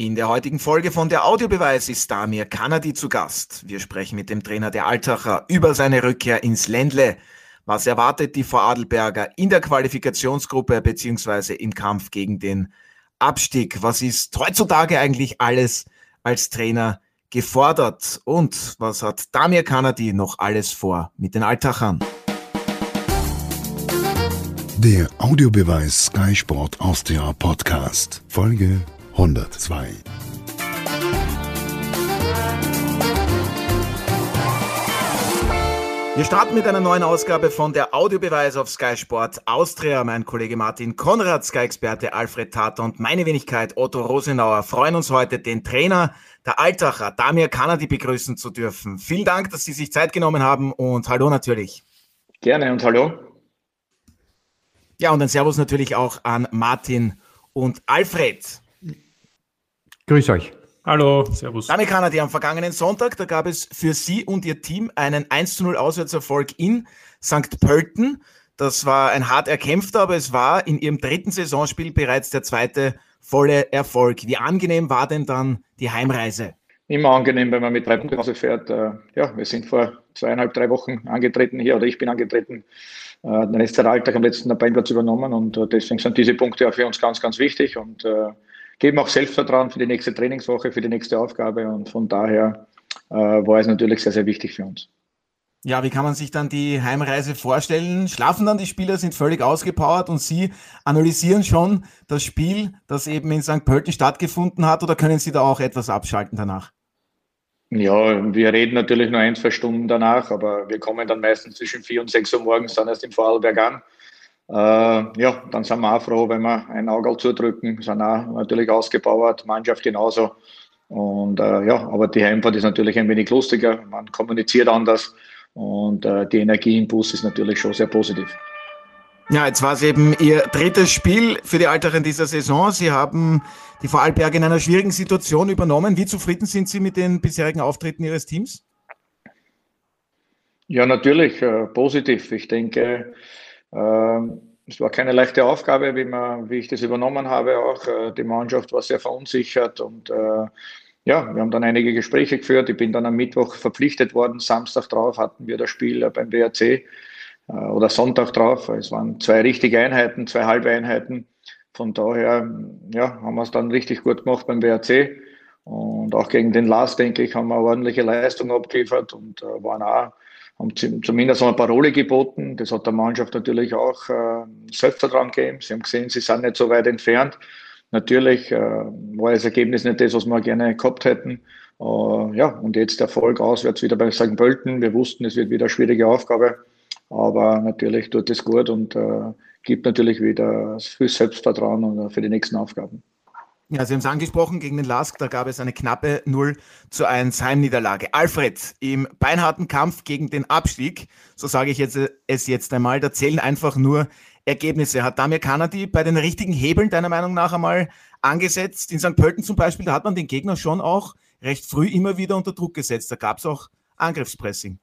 In der heutigen Folge von der Audiobeweis ist Damir Kanadi zu Gast. Wir sprechen mit dem Trainer der Altacher über seine Rückkehr ins Ländle. Was erwartet die Vorarlberger in der Qualifikationsgruppe beziehungsweise im Kampf gegen den Abstieg? Was ist heutzutage eigentlich alles als Trainer gefordert? Und was hat Damir Kanadi noch alles vor mit den Altachern? Der Audiobeweis Sky Sport Austria Podcast, Folge 102. Wir starten mit einer neuen Ausgabe von der Audiobeweis auf Sky Sport Austria. Mein Kollege Martin Konrad, Sky-Experte Alfred Tater und meine Wenigkeit Otto Rosenauer freuen uns heute, den Trainer der Altacher, Damir Kanadi, begrüßen zu dürfen. Vielen Dank, dass Sie sich Zeit genommen haben und hallo natürlich. Gerne und hallo. Ja, und ein Servus natürlich auch an Martin und Alfred. Grüß euch. Hallo, Servus. Damit Kanadi, am vergangenen Sonntag, da gab es für Sie und Ihr Team einen 1 zu 0 Auswärtserfolg in St. Pölten. Das war ein hart erkämpfter, aber es war in Ihrem dritten Saisonspiel bereits der zweite volle Erfolg. Wie angenehm war denn dann die Heimreise? Immer angenehm, wenn man mit drei Punkten Hause fährt. Äh, ja, wir sind vor zweieinhalb, drei Wochen angetreten hier oder ich bin angetreten. Äh, der letzte Alltag am letzten Tabellenplatz übernommen und äh, deswegen sind diese Punkte ja für uns ganz, ganz wichtig und geben auch Selbstvertrauen für die nächste Trainingswoche, für die nächste Aufgabe. Und von daher äh, war es natürlich sehr, sehr wichtig für uns. Ja, wie kann man sich dann die Heimreise vorstellen? Schlafen dann die Spieler, sind völlig ausgepowert und Sie analysieren schon das Spiel, das eben in St. Pölten stattgefunden hat oder können Sie da auch etwas abschalten danach? Ja, wir reden natürlich nur ein, zwei Stunden danach, aber wir kommen dann meistens zwischen vier und sechs Uhr morgens dann erst im Vorarlberg an. Äh, ja, dann sind wir auch froh, wenn wir ein Auge zudrücken. Sind auch natürlich ausgebaut, Mannschaft genauso. Und äh, ja, aber die Heimfahrt ist natürlich ein wenig lustiger. Man kommuniziert anders und äh, die Energie im Bus ist natürlich schon sehr positiv. Ja, jetzt war es eben Ihr drittes Spiel für die Alteren dieser Saison. Sie haben die Vorarlberg in einer schwierigen Situation übernommen. Wie zufrieden sind Sie mit den bisherigen Auftritten Ihres Teams? Ja, natürlich äh, positiv. Ich denke, ähm, es war keine leichte Aufgabe, wie, man, wie ich das übernommen habe. Auch äh, die Mannschaft war sehr verunsichert und äh, ja, wir haben dann einige Gespräche geführt. Ich bin dann am Mittwoch verpflichtet worden. Samstag drauf hatten wir das Spiel beim BRC äh, oder Sonntag drauf. Es waren zwei richtige Einheiten, zwei halbe Einheiten. Von daher ja, haben wir es dann richtig gut gemacht beim BRC. Und auch gegen den Lars, denke ich, haben wir ordentliche Leistung abgeliefert und äh, waren auch haben zumindest eine Parole geboten. Das hat der Mannschaft natürlich auch äh, Selbstvertrauen gegeben. Sie haben gesehen, sie sind nicht so weit entfernt. Natürlich äh, war das Ergebnis nicht das, was wir gerne gehabt hätten. Äh, ja, und jetzt Erfolg auswärts wieder bei St. Pölten. Wir wussten, es wird wieder eine schwierige Aufgabe. Aber natürlich tut es gut und äh, gibt natürlich wieder viel Selbstvertrauen für die nächsten Aufgaben. Ja, Sie haben es angesprochen, gegen den Lask, da gab es eine knappe 0 zu 1 Heimniederlage. Alfred, im beinharten Kampf gegen den Abstieg, so sage ich jetzt, es jetzt einmal, da zählen einfach nur Ergebnisse. Hat Damir Kanadi bei den richtigen Hebeln deiner Meinung nach einmal angesetzt? In St. Pölten zum Beispiel, da hat man den Gegner schon auch recht früh immer wieder unter Druck gesetzt. Da gab es auch Angriffspressing.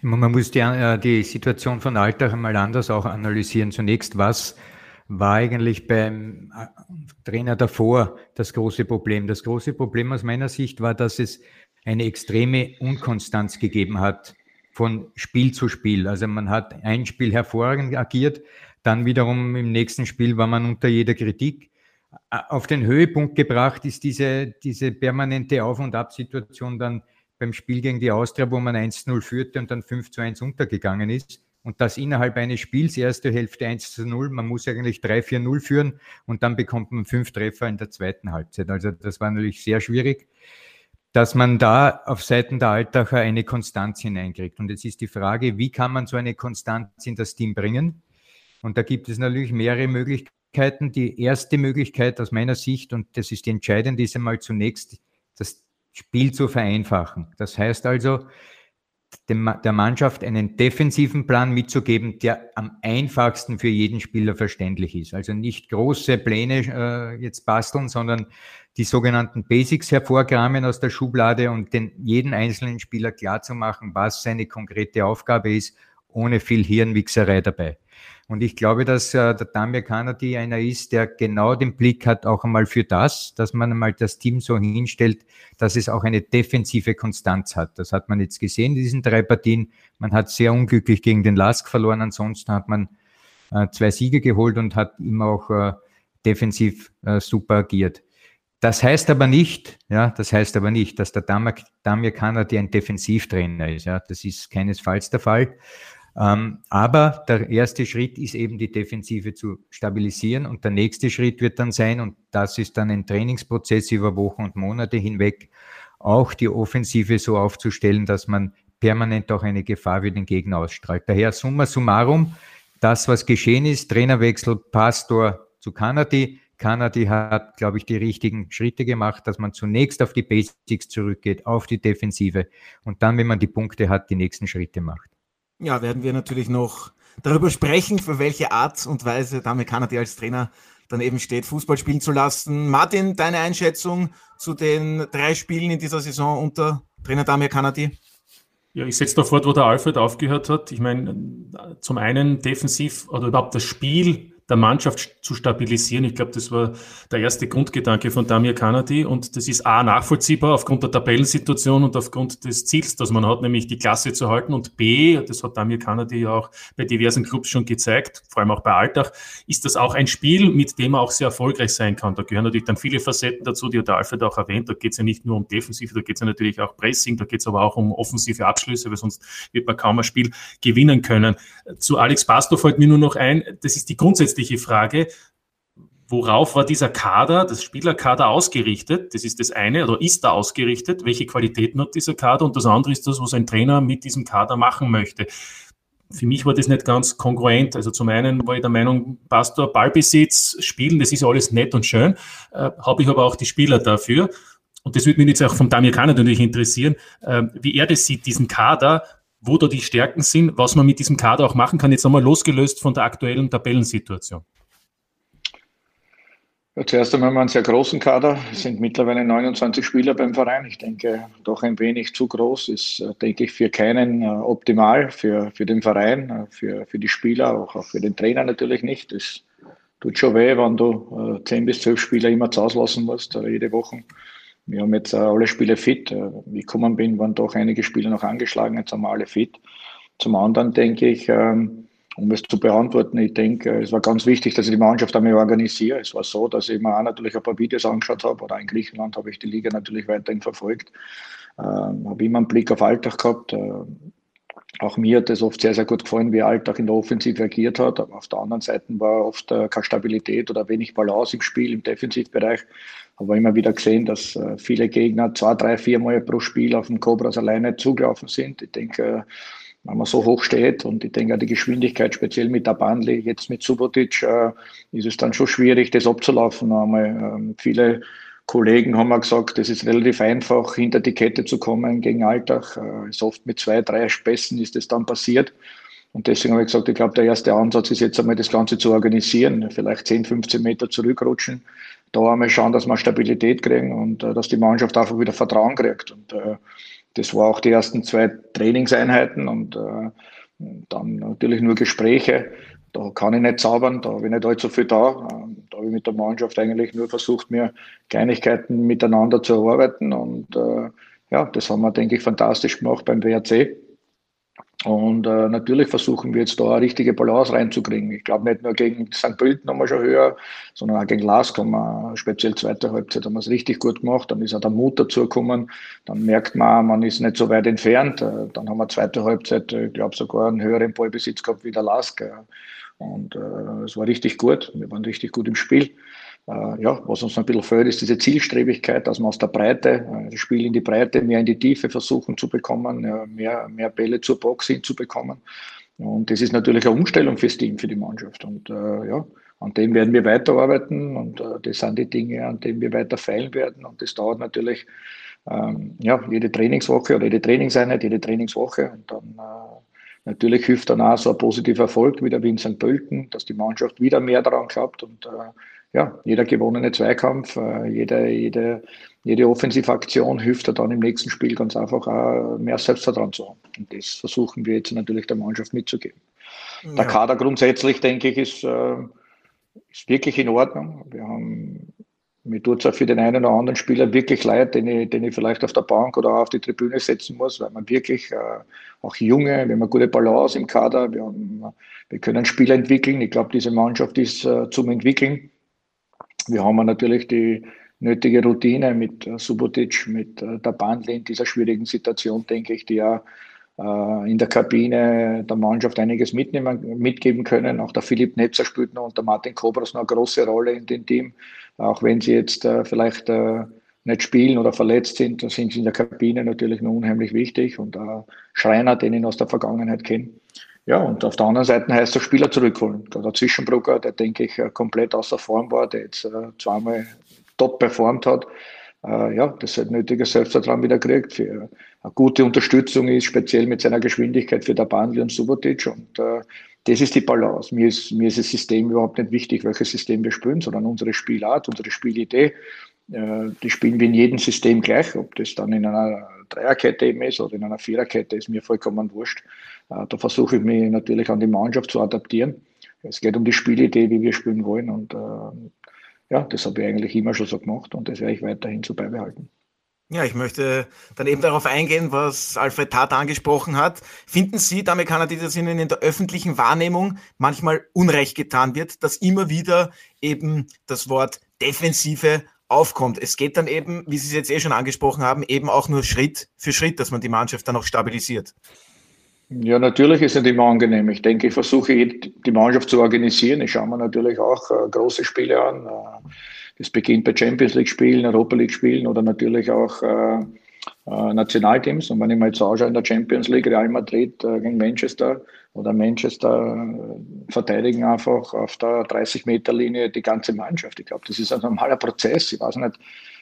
Man muss die, äh, die Situation von Alltag einmal anders auch analysieren. Zunächst, was war eigentlich beim äh, Trainer davor das große Problem. Das große Problem aus meiner Sicht war, dass es eine extreme Unkonstanz gegeben hat von Spiel zu Spiel. Also man hat ein Spiel hervorragend agiert, dann wiederum im nächsten Spiel war man unter jeder Kritik. Auf den Höhepunkt gebracht ist diese, diese permanente Auf- und Ab-Situation dann beim Spiel gegen die Austria, wo man 1-0 führte und dann 5 zu 1 untergegangen ist und das innerhalb eines Spiels, erste Hälfte 1 zu 0. Man muss eigentlich 3-4-0 führen und dann bekommt man fünf Treffer in der zweiten Halbzeit. Also das war natürlich sehr schwierig, dass man da auf Seiten der Altacher eine Konstanz hineinkriegt. Und jetzt ist die Frage, wie kann man so eine Konstanz in das Team bringen? Und da gibt es natürlich mehrere Möglichkeiten. Die erste Möglichkeit aus meiner Sicht, und das ist die entscheidende, ist einmal zunächst das Spiel zu vereinfachen. Das heißt also, der Mannschaft einen defensiven Plan mitzugeben, der am einfachsten für jeden Spieler verständlich ist. Also nicht große Pläne äh, jetzt basteln, sondern die sogenannten Basics hervorkramen aus der Schublade und den jeden einzelnen Spieler klarzumachen, was seine konkrete Aufgabe ist, ohne viel Hirnwichserei dabei. Und ich glaube, dass äh, der Damir Kanadi einer ist, der genau den Blick hat auch einmal für das, dass man einmal das Team so hinstellt, dass es auch eine defensive Konstanz hat. Das hat man jetzt gesehen in diesen drei Partien. Man hat sehr unglücklich gegen den Lask verloren. Ansonsten hat man äh, zwei Siege geholt und hat immer auch äh, defensiv äh, super agiert. Das heißt aber nicht, ja, das heißt aber nicht, dass der Damir, Kanadi ein Defensivtrainer ist. Ja, das ist keinesfalls der Fall. Ähm, aber der erste Schritt ist eben die Defensive zu stabilisieren und der nächste Schritt wird dann sein, und das ist dann ein Trainingsprozess über Wochen und Monate hinweg, auch die Offensive so aufzustellen, dass man permanent auch eine Gefahr für den Gegner ausstrahlt. Daher summa summarum, das, was geschehen ist, Trainerwechsel Pastor zu Kanadi. Kanadi hat, glaube ich, die richtigen Schritte gemacht, dass man zunächst auf die Basics zurückgeht, auf die Defensive und dann, wenn man die Punkte hat, die nächsten Schritte macht. Ja, werden wir natürlich noch darüber sprechen, für welche Art und Weise Dame Kanadi als Trainer dann eben steht, Fußball spielen zu lassen. Martin, deine Einschätzung zu den drei Spielen in dieser Saison unter Trainer Damir Kanadi? Ja, ich setze da fort, wo der Alfred aufgehört hat. Ich meine, zum einen defensiv oder überhaupt das Spiel der Mannschaft zu stabilisieren. Ich glaube, das war der erste Grundgedanke von Damir Kanadi und das ist A nachvollziehbar aufgrund der Tabellensituation und aufgrund des Ziels, das man hat, nämlich die Klasse zu halten und B, das hat Damir Kanadi ja auch bei diversen Clubs schon gezeigt, vor allem auch bei Alltag, ist das auch ein Spiel, mit dem man auch sehr erfolgreich sein kann. Da gehören natürlich dann viele Facetten dazu, die hat der Alfred auch erwähnt. Da geht es ja nicht nur um Defensive, da geht es ja natürlich auch Pressing, da geht es aber auch um offensive Abschlüsse, weil sonst wird man kaum ein Spiel gewinnen können. Zu Alex Pastor fällt mir nur noch ein, das ist die grundsätzliche grundsätzliche Frage, worauf war dieser Kader, das Spielerkader ausgerichtet? Das ist das eine, oder ist da ausgerichtet? Welche Qualitäten hat dieser Kader? Und das andere ist das, was ein Trainer mit diesem Kader machen möchte. Für mich war das nicht ganz kongruent. Also zum einen war ich der Meinung, Pastor, Ballbesitz, Spielen, das ist alles nett und schön. Äh, Habe ich aber auch die Spieler dafür. Und das würde mich jetzt auch vom Damir Kahn natürlich interessieren, äh, wie er das sieht, diesen Kader wo da die Stärken sind, was man mit diesem Kader auch machen kann, jetzt einmal losgelöst von der aktuellen Tabellensituation? Ja, zuerst einmal haben wir einen sehr großen Kader. Es sind mittlerweile 29 Spieler beim Verein. Ich denke, doch ein wenig zu groß ist, äh, denke ich, für keinen äh, optimal, für, für den Verein, äh, für, für die Spieler, auch, auch für den Trainer natürlich nicht. Es tut schon weh, wenn du 10 bis 12 Spieler immer zu Hause lassen musst, jede Woche. Wir haben jetzt alle Spiele fit. Wie ich gekommen bin, waren doch einige Spieler noch angeschlagen, jetzt haben wir alle fit. Zum anderen denke ich, ähm, um es zu beantworten, ich denke, es war ganz wichtig, dass ich die Mannschaft einmal organisiere. Es war so, dass ich mir auch natürlich ein paar Videos angeschaut habe, oder in Griechenland habe ich die Liga natürlich weiterhin verfolgt. Ähm, habe immer einen Blick auf Alltag gehabt. Ähm, auch mir hat es oft sehr, sehr gut gefallen, wie Alltag in der Offensive agiert hat. Aber auf der anderen Seite war oft äh, keine Stabilität oder wenig Balance im Spiel, im Defensivbereich. Aber immer wieder gesehen, dass äh, viele Gegner zwei, drei, vier Mal pro Spiel auf den Cobras alleine zugelaufen sind. Ich denke, wenn man so hoch steht und ich denke, die Geschwindigkeit, speziell mit der Bandli, jetzt mit Subotic, äh, ist es dann schon schwierig, das abzulaufen. Einmal, ähm, viele Kollegen haben mir gesagt, es ist relativ einfach, hinter die Kette zu kommen gegen Alltag. Äh, ist oft mit zwei, drei Spässen ist das dann passiert. Und deswegen habe ich gesagt, ich glaube, der erste Ansatz ist jetzt einmal das Ganze zu organisieren, vielleicht 10, 15 Meter zurückrutschen, da einmal schauen, dass wir Stabilität kriegen und äh, dass die Mannschaft einfach wieder Vertrauen kriegt. Und äh, das war auch die ersten zwei Trainingseinheiten und äh, dann natürlich nur Gespräche. Da kann ich nicht zaubern, da habe ich nicht allzu viel da. Habe ich mit der Mannschaft eigentlich nur versucht, mir Kleinigkeiten miteinander zu erarbeiten. Und äh, ja, das haben wir, denke ich, fantastisch gemacht beim WRC. Und äh, natürlich versuchen wir jetzt da eine richtige Balance reinzukriegen. Ich glaube nicht nur gegen St. Pölten haben wir schon höher, sondern auch gegen Lask haben wir speziell zweite Halbzeit haben wir es richtig gut gemacht. Dann ist auch der Mut dazu gekommen. Dann merkt man, man ist nicht so weit entfernt. Äh, dann haben wir zweite Halbzeit, äh, ich glaube sogar einen höheren Ballbesitz gehabt wie der Lask. Und äh, es war richtig gut. Wir waren richtig gut im Spiel. Äh, ja, was uns ein bisschen fehlt, ist diese Zielstrebigkeit, dass wir aus der Breite, äh, das Spiel in die Breite, mehr in die Tiefe versuchen zu bekommen, mehr, mehr Bälle zur Box hinzubekommen. Und das ist natürlich eine Umstellung fürs Team, für die Mannschaft. Und äh, ja, an dem werden wir weiterarbeiten und äh, das sind die Dinge, an denen wir weiter feilen werden. Und das dauert natürlich ähm, ja, jede Trainingswoche oder jede Trainingseinheit, jede Trainingswoche. Und dann äh, natürlich hilft dann auch so ein positiver Erfolg wie der Wien St. Pölten, dass die Mannschaft wieder mehr daran glaubt und äh, ja, jeder gewonnene Zweikampf, äh, jede, jede, jede Offensivaktion hilft dann im nächsten Spiel ganz einfach auch mehr Selbstvertrauen zu haben. Und das versuchen wir jetzt natürlich der Mannschaft mitzugeben. ja. der Kader grundsätzlich, denke ich, ist, äh, ist wirklich in Ordnung. Wir haben mir tut es auch für den einen oder anderen Spieler wirklich leid, den ich, den ich vielleicht auf der Bank oder auf die Tribüne setzen muss, weil man wirklich äh, auch junge, wir haben eine gute Balance im Kader, wir, haben, wir können Spieler entwickeln. Ich glaube, diese Mannschaft ist äh, zum Entwickeln. Wir haben natürlich die nötige Routine mit äh, Subotic, mit äh, der Bandle in dieser schwierigen Situation, denke ich, die ja äh, in der Kabine der Mannschaft einiges mitnehmen, mitgeben können. Auch der Philipp Netzer spielt noch und der Martin Kobras noch eine große Rolle in dem Team. Auch wenn sie jetzt äh, vielleicht äh, nicht spielen oder verletzt sind, dann sind sie in der Kabine natürlich noch unheimlich wichtig und äh, Schreiner, den ich aus der Vergangenheit kenne. Ja, und auf der anderen Seite heißt es Spieler zurückholen. Der Zwischenbrucker, der denke ich komplett außer Form war, der jetzt zweimal top performt hat, ja, das hat nötiges Selbstvertrauen wieder kriegt. Für eine gute Unterstützung ist, speziell mit seiner Geschwindigkeit für der Bandel und Subotic. Und äh, das ist die Balance. Mir ist, mir ist das System überhaupt nicht wichtig, welches System wir spielen, sondern unsere Spielart, unsere Spielidee. Äh, die spielen wir in jedem System gleich, ob das dann in einer Dreierkette eben ist oder in einer Viererkette, ist mir vollkommen wurscht. Äh, da versuche ich mich natürlich an die Mannschaft zu adaptieren. Es geht um die Spielidee, wie wir spielen wollen. Und äh, ja, das habe ich eigentlich immer schon so gemacht und das werde ich weiterhin so beibehalten. Ja, ich möchte dann eben darauf eingehen, was Alfred Tat angesprochen hat. Finden Sie, die Amerikaner, dass Ihnen in der öffentlichen Wahrnehmung manchmal Unrecht getan wird, dass immer wieder eben das Wort Defensive aufkommt? Es geht dann eben, wie Sie es jetzt eh schon angesprochen haben, eben auch nur Schritt für Schritt, dass man die Mannschaft dann auch stabilisiert. Ja, natürlich ist es nicht immer angenehm. Ich denke, ich versuche die Mannschaft zu organisieren. Ich schaue mir natürlich auch äh, große Spiele an. Das beginnt bei Champions League Spielen, Europa League Spielen oder natürlich auch äh, äh, Nationalteams. Und wenn ich mal jetzt anschaue in der Champions League, Real Madrid äh, gegen Manchester oder Manchester äh, verteidigen einfach auf der 30-Meter-Linie die ganze Mannschaft. Ich glaube, das ist ein normaler Prozess. Ich weiß nicht,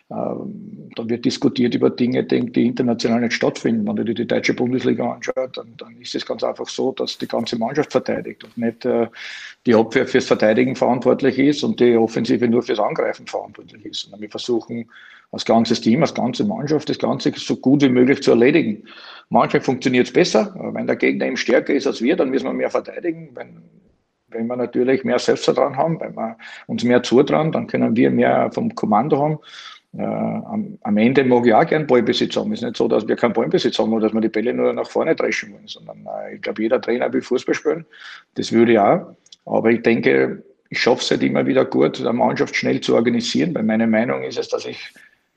da wird diskutiert über Dinge, die international nicht stattfinden. Wenn du dir die deutsche Bundesliga anschaut, dann, dann ist es ganz einfach so, dass die ganze Mannschaft verteidigt und nicht äh, die Abwehr fürs Verteidigen verantwortlich ist und die Offensive nur fürs Angreifen verantwortlich ist. Und wir versuchen als ganzes Team, als ganze Mannschaft das Ganze so gut wie möglich zu erledigen. Manchmal funktioniert es besser. Wenn der Gegner eben stärker ist als wir, dann müssen wir mehr verteidigen. Wenn, wenn wir natürlich mehr Selbstvertrauen haben, wenn wir uns mehr zutrauen, dann können wir mehr vom Kommando haben. Äh, am, am, Ende mag ich auch gern Ballbesitz haben. Es ist nicht so, dass wir keinen Ballbesitz haben oder dass wir die Bälle nur nach vorne dreschen wollen, sondern äh, ich glaube, jeder Trainer will Fußball spielen. Das würde ich auch. Aber ich denke, ich schaffe es halt immer wieder gut, eine Mannschaft schnell zu organisieren. Weil meine Meinung ist es, dass ich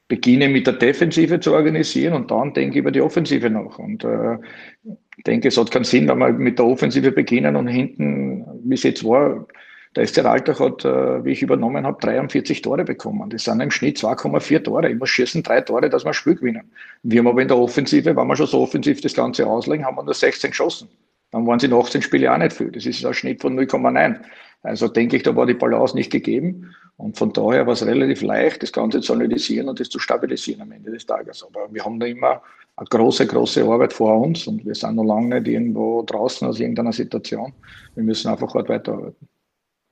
beginne mit der Defensive zu organisieren und dann denke ich über die Offensive nach. Und äh, ich denke, es hat keinen Sinn, wenn wir mit der Offensive beginnen und hinten, wie es jetzt war, der SC Alltag hat, äh, wie ich übernommen habe, 43 Tore bekommen. Das sind im Schnitt 2,4 Tore. Ich muss schießen drei Tore, dass wir ein Spiel gewinnen. Wir haben aber in der Offensive, wenn wir schon so offensiv das Ganze auslegen, haben wir nur 16 geschossen. Dann waren sie in 18 Spiele auch nicht viel. Das ist ein Schnitt von 0,9. Also denke ich, da war die Balance nicht gegeben. Und von daher war es relativ leicht, das Ganze zu analysieren und das zu stabilisieren am Ende des Tages. Aber wir haben da immer eine große, große Arbeit vor uns und wir sind noch lange nicht irgendwo draußen aus irgendeiner Situation. Wir müssen einfach hart weiterarbeiten.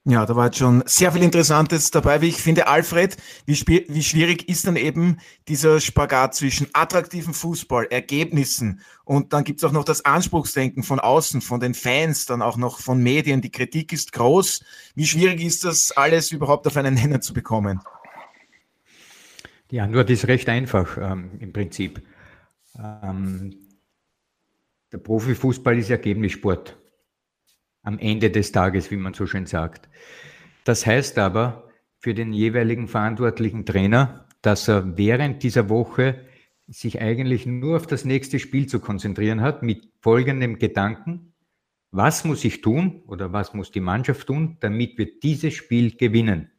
Ja, da war jetzt schon sehr viel Interessantes dabei. Wie ich finde, Alfred, wie, wie schwierig ist dann eben dieser Spagat zwischen attraktiven Fußball, Ergebnissen und dann gibt's auch noch das Anspruchsdenken von außen, von den Fans, dann auch noch von Medien. Die Kritik ist groß. Wie schwierig ist das alles überhaupt auf einen Nenner zu bekommen? Nur das ist recht einfach ähm, im Prinzip. Ähm, der Profifußball ist Ergebnissport am Ende des Tages, wie man so schön sagt. Das heißt aber für den jeweiligen verantwortlichen Trainer, dass er während dieser Woche sich eigentlich nur auf das nächste Spiel zu konzentrieren hat, mit folgendem Gedanken, was muss ich tun oder was muss die Mannschaft tun, damit wir dieses Spiel gewinnen.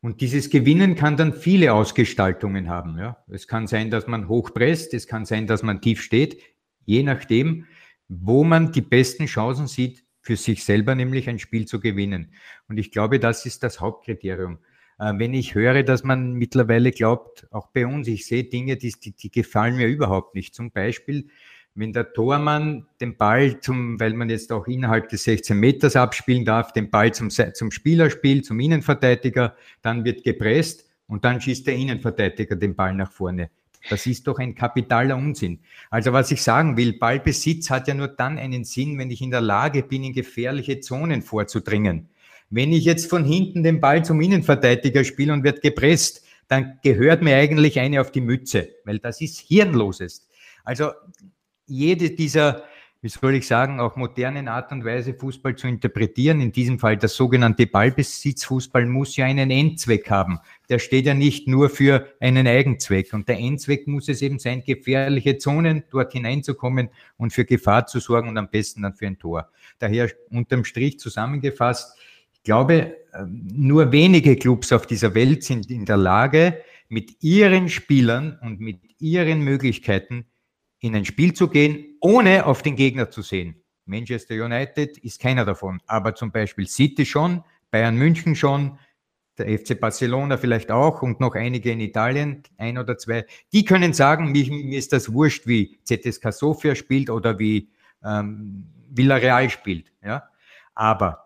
Und dieses Gewinnen kann dann viele Ausgestaltungen haben. Ja. Es kann sein, dass man hochpresst, es kann sein, dass man tief steht, je nachdem, wo man die besten Chancen sieht, für sich selber nämlich ein Spiel zu gewinnen. Und ich glaube, das ist das Hauptkriterium. Äh, wenn ich höre, dass man mittlerweile glaubt, auch bei uns, ich sehe Dinge, die, die, die gefallen mir überhaupt nicht. Zum Beispiel, wenn der Tormann den Ball zum, weil man jetzt auch innerhalb des 16 Meters abspielen darf, den Ball zum, zum Spieler zum Innenverteidiger, dann wird gepresst und dann schießt der Innenverteidiger den Ball nach vorne. Das ist doch ein kapitaler Unsinn. Also was ich sagen will, Ballbesitz hat ja nur dann einen Sinn, wenn ich in der Lage bin, in gefährliche Zonen vorzudringen. Wenn ich jetzt von hinten den Ball zum Innenverteidiger spiele und wird gepresst, dann gehört mir eigentlich eine auf die Mütze, weil das ist hirnloses. Also jede dieser wie soll ich sagen, auch modernen Art und Weise Fußball zu interpretieren. In diesem Fall das sogenannte Ballbesitzfußball muss ja einen Endzweck haben. Der steht ja nicht nur für einen Eigenzweck. Und der Endzweck muss es eben sein, gefährliche Zonen dort hineinzukommen und für Gefahr zu sorgen und am besten dann für ein Tor. Daher unterm Strich zusammengefasst, ich glaube, nur wenige Clubs auf dieser Welt sind in der Lage, mit ihren Spielern und mit ihren Möglichkeiten in ein Spiel zu gehen, ohne auf den Gegner zu sehen. Manchester United ist keiner davon, aber zum Beispiel City schon, Bayern München schon, der FC Barcelona vielleicht auch und noch einige in Italien, ein oder zwei, die können sagen, mir, ist das wurscht, wie ZSK Sofia spielt oder wie ähm, Villarreal spielt. Ja? Aber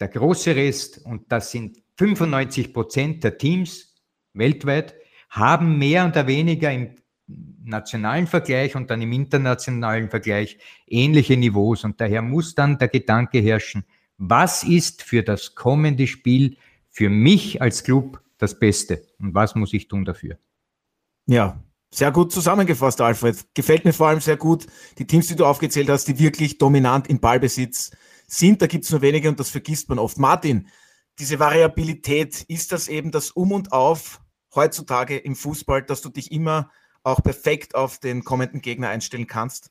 der große Rest, und das sind 95 Prozent der Teams weltweit, haben mehr oder weniger im nationalen Vergleich und dann im internationalen Vergleich ähnliche Niveaus. Und daher muss dann der Gedanke herrschen, was ist für das kommende Spiel für mich als Club das Beste und was muss ich tun dafür? Ja, sehr gut zusammengefasst, Alfred. Gefällt mir vor allem sehr gut die Teams, die du aufgezählt hast, die wirklich dominant im Ballbesitz sind. Da gibt es nur wenige und das vergisst man oft. Martin, diese Variabilität, ist das eben das Um und Auf heutzutage im Fußball, dass du dich immer auch perfekt auf den kommenden Gegner einstellen kannst?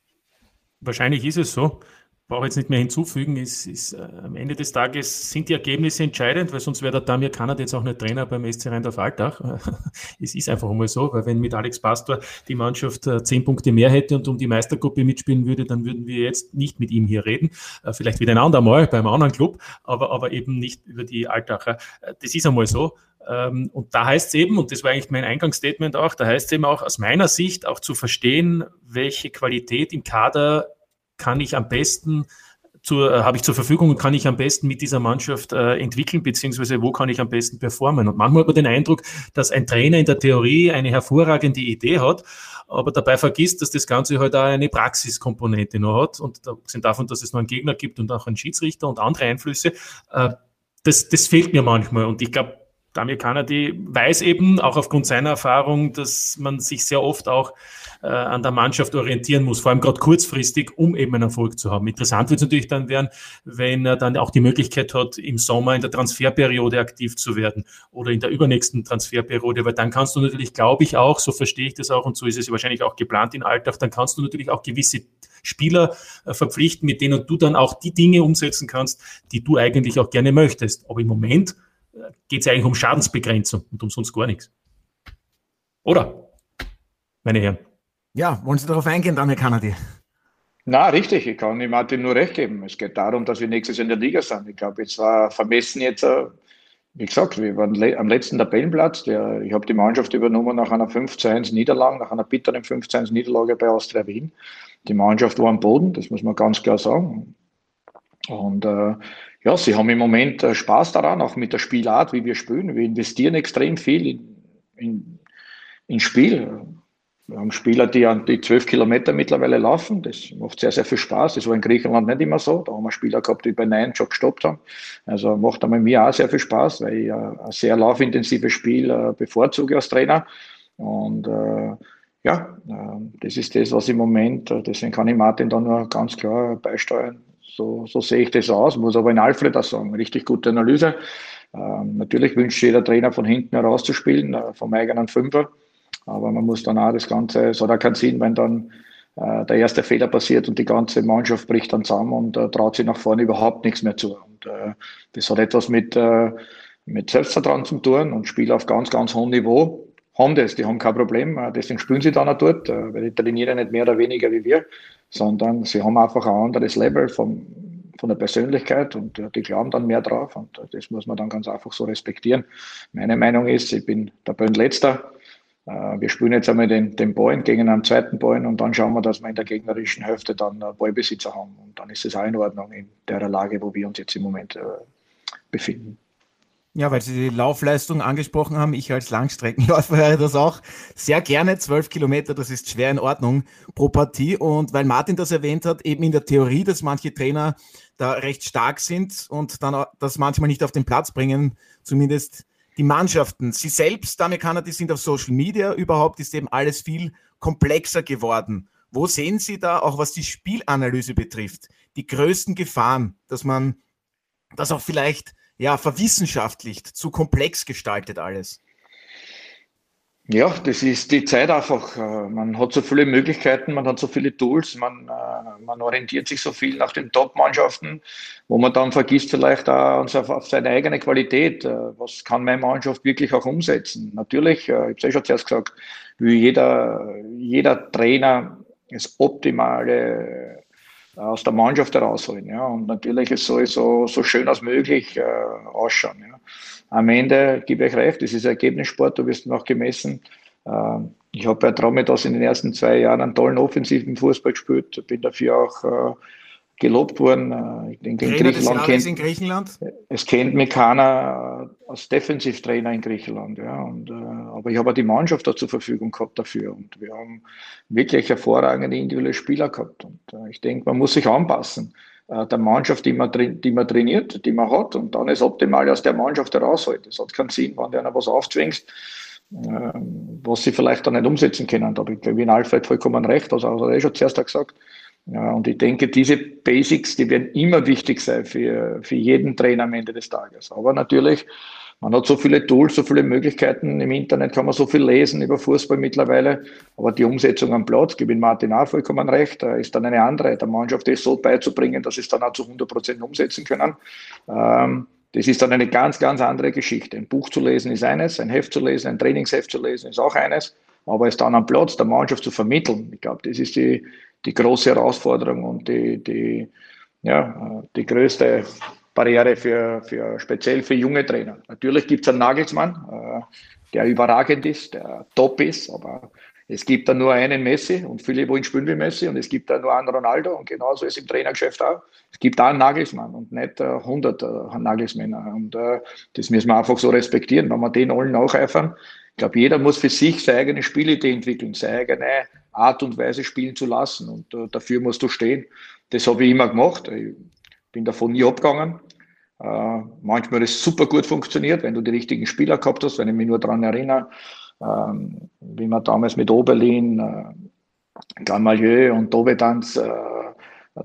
Wahrscheinlich ist es so. Brauche jetzt nicht mehr hinzufügen. Ist, ist, äh, am Ende des Tages sind die Ergebnisse entscheidend, weil sonst wäre der Damir Kanad jetzt auch nicht Trainer beim SC Rheindorf Altach. es ist einfach einmal so, weil wenn mit Alex Pastor die Mannschaft äh, zehn Punkte mehr hätte und um die Meistergruppe mitspielen würde, dann würden wir jetzt nicht mit ihm hier reden. Äh, vielleicht wieder ein andermal beim anderen Club, aber, aber eben nicht über die Altacher. Äh, das ist einmal so. Ähm, und da heißt es eben, und das war eigentlich mein Eingangsstatement auch, da heißt es eben auch aus meiner Sicht auch zu verstehen, welche Qualität im Kader kann ich am besten äh, habe ich zur Verfügung und kann ich am besten mit dieser Mannschaft äh, entwickeln, beziehungsweise wo kann ich am besten performen. Und manchmal hat man den Eindruck, dass ein Trainer in der Theorie eine hervorragende Idee hat, aber dabei vergisst, dass das Ganze halt auch eine Praxiskomponente noch hat. Und abgesehen davon, dass es noch einen Gegner gibt und auch einen Schiedsrichter und andere Einflüsse, äh, das, das fehlt mir manchmal. Und ich glaube, Damir Kanadi weiß eben, auch aufgrund seiner Erfahrung, dass man sich sehr oft auch äh, an der Mannschaft orientieren muss, vor allem gerade kurzfristig, um eben einen Erfolg zu haben. Interessant wird es natürlich dann werden, wenn er dann auch die Möglichkeit hat, im Sommer in der Transferperiode aktiv zu werden oder in der übernächsten Transferperiode, weil dann kannst du natürlich, glaube ich auch, so verstehe ich das auch und so ist es wahrscheinlich auch geplant in Alltag, dann kannst du natürlich auch gewisse Spieler äh, verpflichten, mit denen du dann auch die Dinge umsetzen kannst, die du eigentlich auch gerne möchtest. Aber im Moment geht es eigentlich um Schadensbegrenzung und um sonst gar nichts. Oder? Meine Herren. Ja, wollen Sie darauf eingehen, Daniel Kanadi? Na, richtig. Ich kann dem Martin nur recht geben. Es geht darum, dass wir nächstes Jahr in der Liga sind. Ich glaube, jetzt war vermessen jetzt, äh, wie gesagt, wir waren am letzten Tabellenplatz. Der, ich habe die Mannschaft übernommen nach einer 5-1 Niederlage, nach einer bitteren 5-1 Niederlage bei Austria Wien. Die Mannschaft war am Boden, das muss man ganz klar sagen. Und äh, ja, sie haben im Moment äh, Spaß daran, auch mit der Spielart, wie wir spielen. Wir investieren extrem viel in, in, in Spiel. Wir haben Spieler, die an die zwölf Kilometer mittlerweile laufen. Das macht sehr, sehr viel Spaß. Das war in Griechenland nicht immer so. Da haben wir Spieler gehabt, die bei Nein schon gestoppt haben. Also macht einmal mir auch sehr viel Spaß, weil ich ein sehr laufintensives Spiel äh, bevorzuge als Trainer. Und äh, ja, äh, das ist das, was im Moment, äh, deswegen kann ich Martin da nur ganz klar beisteuern. So, so sehe ich das aus, muss aber in Alfred auch sagen. Richtig gute Analyse. Ähm, natürlich wünscht jeder Trainer von hinten herauszuspielen, äh, vom eigenen Fünfer. Aber man muss dann auch das Ganze, es hat auch keinen Sinn, wenn dann äh, der erste Fehler passiert und die ganze Mannschaft bricht dann zusammen und äh, traut sich nach vorne überhaupt nichts mehr zu. Und äh, das hat etwas mit, äh, mit Selbstvertrauen zu tun und Spiel auf ganz, ganz hohem Niveau haben das, die haben kein Problem, äh, deswegen spielen sie dann auch dort, weil die trainieren nicht mehr oder weniger wie wir sondern sie haben einfach ein anderes Level vom, von der Persönlichkeit und äh, die glauben dann mehr drauf und äh, das muss man dann ganz einfach so respektieren. Meine Meinung ist, ich bin der Letzter. Äh, wir spielen jetzt einmal den, den Ball gegen einen zweiten Ball und dann schauen wir, dass wir in der gegnerischen Hälfte dann Ballbesitzer haben und dann ist es auch in Ordnung in der Lage, wo wir uns jetzt im Moment befinden. Ja, weil Sie die Laufleistung angesprochen haben. Ich als Langstreckenläufer höre das auch sehr gerne. Zwölf Kilometer, das ist schwer in Ordnung pro Partie. Und weil Martin das erwähnt hat, eben in der Theorie, dass manche Trainer da recht stark sind und dann das manchmal nicht auf den Platz bringen, zumindest die Mannschaften. Sie selbst, Dame die sind auf Social Media. Überhaupt ist eben alles viel komplexer geworden. Wo sehen Sie da, auch was die Spielanalyse betrifft, die größten Gefahren, dass man das auch vielleicht ja, verwissenschaftlicht, zu komplex gestaltet alles. Ja, das ist die Zeit einfach. Äh, man hat so viele Möglichkeiten, man hat so viele Tools, man, äh, man orientiert sich so viel nach den Top-Mannschaften, wo man dann vergisst vielleicht auch auf seine eigene Qualität. Äh, was kann meine Mannschaft wirklich auch umsetzen? Natürlich, ich habe es ja schon zuerst gesagt, wie jeder, jeder Trainer das optimale aus der Mannschaft herausholen. Ja. Und natürlich es soll so, schön als möglich äh, ausschauen. Ja. Am Ende gebe ich recht, es ist Ergebnissport, du wirst noch gemessen. Äh, ich habe bei Tromedos in den ersten zwei Jahren einen tollen offensiven Fußball gespielt, bin dafür auch äh, gelobt worden. Äh, ich denke, in Griechenland, kennt, in Griechenland, Es kennt mich keiner als Defensivtrainer in Griechenland. Ja. Und, äh, aber ich habe die Mannschaft da zur Verfügung gehabt dafür. Und wir haben wirklich hervorragende individuelle Spieler gehabt. Und äh, ich denke, man muss sich anpassen der Mannschaft, die man, die man trainiert, die man hat, und dann ist optimal aus der Mannschaft herausholt. Das hat keinen Sinn, wenn du einer was aufzwingst, was sie vielleicht dann nicht umsetzen können. Da habe ich, glaube ich, in Alfred vollkommen recht, also hat er schon zuerst gesagt. Ja, und ich denke, diese Basics, die werden immer wichtig sein für, für jeden Trainer am Ende des Tages. Aber natürlich, man hat so viele Tools, so viele Möglichkeiten. Im Internet kann man so viel lesen über Fußball mittlerweile. Aber die Umsetzung am Platz, gebe ich Martin auch vollkommen recht, ist dann eine andere. Der Mannschaft ist so beizubringen, dass sie es dann auch zu 100 Prozent umsetzen können. Ähm, das ist dann eine ganz, ganz andere Geschichte. Ein Buch zu lesen ist eines, ein Heft zu lesen, ein Trainingsheft zu lesen ist auch eines. Aber es dann am Platz der Mannschaft zu vermitteln, ich glaube, das ist die, die große Herausforderung und die, die, ja, die größte Barriere für, für speziell für junge Trainer. Natürlich gibt es einen Nagelsmann, äh, der überragend ist, der top ist, aber es gibt da nur einen Messi und viele wollen spielen wie Messi und es gibt da nur einen Ronaldo und genauso ist im Trainergeschäft auch. Es gibt da einen Nagelsmann und nicht äh, 100 äh, Nagelsmänner und äh, das müssen wir einfach so respektieren, wenn wir den allen nacheifern. Ich glaube, jeder muss für sich seine eigene Spielidee entwickeln, seine eigene Art und Weise spielen zu lassen. Und äh, dafür musst du stehen. Das habe ich immer gemacht. Ich bin davon nie abgegangen. Äh, manchmal hat es super gut funktioniert, wenn du die richtigen Spieler gehabt hast, wenn ich mich nur daran erinnere, ähm, wie wir damals mit Oberlin, äh, Gamalieu und Dovedanz äh,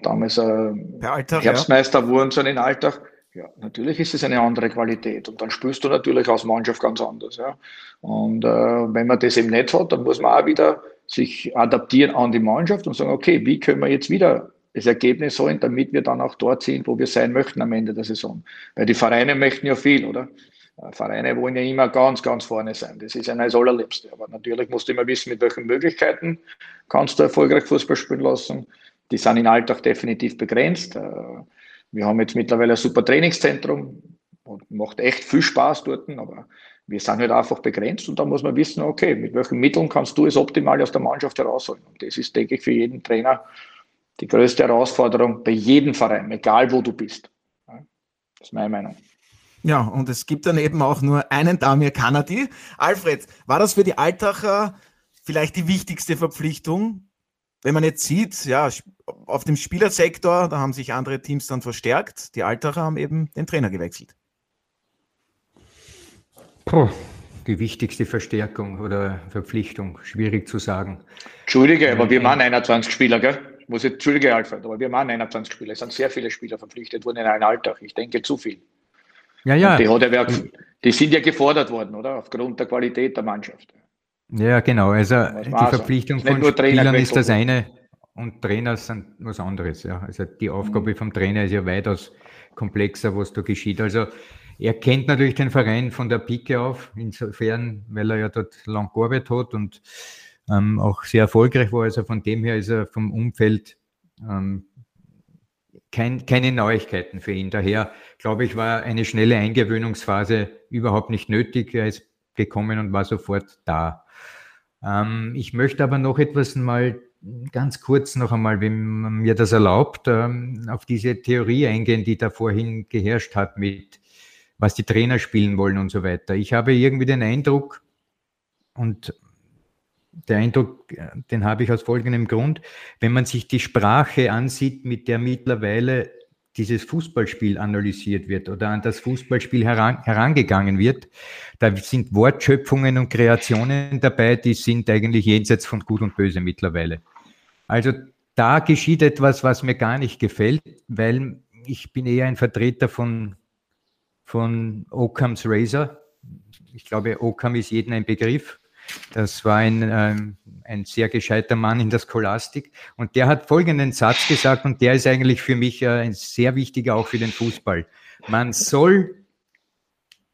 damals äh, Herbstmeister ja. wurden, so in Alltag. Ja, natürlich ist es eine andere Qualität und dann spürst du natürlich als Mannschaft ganz anders. Ja. Und äh, wenn man das eben nicht hat, dann muss man auch wieder sich adaptieren an die Mannschaft und sagen, okay, wie können wir jetzt wieder das Ergebnis holen, damit wir dann auch dort sind, wo wir sein möchten am Ende der Saison. Weil die Vereine möchten ja viel, oder? Äh, Vereine wollen ja immer ganz, ganz vorne sein. Das ist ja das Allerliebste. Aber natürlich musst du immer wissen, mit welchen Möglichkeiten kannst du erfolgreich Fußball spielen lassen. Die sind in Alltag definitiv begrenzt. Wir haben jetzt mittlerweile ein super Trainingszentrum und macht echt viel Spaß dort, aber wir sind halt einfach begrenzt und da muss man wissen, okay, mit welchen Mitteln kannst du es optimal aus der Mannschaft herausholen. Und das ist, denke ich, für jeden Trainer die größte Herausforderung bei jedem Verein, egal wo du bist. Das ist meine Meinung. Ja, und es gibt dann eben auch nur einen Damir Kanadi. Alfred, war das für die Altacher vielleicht die wichtigste Verpflichtung? Wenn man jetzt sieht, ja, auf dem Spielersektor, da haben sich andere Teams dann verstärkt. Die Altacher haben eben den Trainer gewechselt. Puh, die wichtigste Verstärkung oder Verpflichtung, schwierig zu sagen. Entschuldige, aber wir waren 21 Spieler, gell? Muss ich, Entschuldige, Alfred, aber wir waren 21 Spieler. Es sind sehr viele Spieler verpflichtet worden in einem Alltag. Ich denke zu viel. Ja, ja. Die, ja, die, sind ja gefordert worden, oder? Aufgrund der Qualität der Mannschaft. Ja, genau. Also die Verpflichtung von Spielern ist das eine und Trainer sind was anderes. Ja. Also die Aufgabe mhm. vom Trainer ist ja weitaus komplexer, was da geschieht. Also er kennt natürlich den Verein von der Pike auf, insofern, weil er ja dort lang gearbeitet hat und ähm, auch sehr erfolgreich war. Also von dem her ist er vom Umfeld ähm, kein, keine Neuigkeiten für ihn. Daher, glaube ich, war eine schnelle Eingewöhnungsphase überhaupt nicht nötig. Er ist gekommen und war sofort da. Ähm, ich möchte aber noch etwas mal ganz kurz noch einmal, wenn man mir das erlaubt, ähm, auf diese Theorie eingehen, die da vorhin geherrscht hat mit was die Trainer spielen wollen und so weiter. Ich habe irgendwie den Eindruck, und der Eindruck, den habe ich aus folgendem Grund, wenn man sich die Sprache ansieht, mit der mittlerweile dieses Fußballspiel analysiert wird oder an das Fußballspiel heran, herangegangen wird, da sind Wortschöpfungen und Kreationen dabei, die sind eigentlich jenseits von Gut und Böse mittlerweile. Also da geschieht etwas, was mir gar nicht gefällt, weil ich bin eher ein Vertreter von, von Occam's Razor. Ich glaube, Occam ist jedem ein Begriff. Das war ein, ähm, ein sehr gescheiter Mann in der Scholastik. Und der hat folgenden Satz gesagt, und der ist eigentlich für mich äh, ein sehr wichtiger auch für den Fußball. Man soll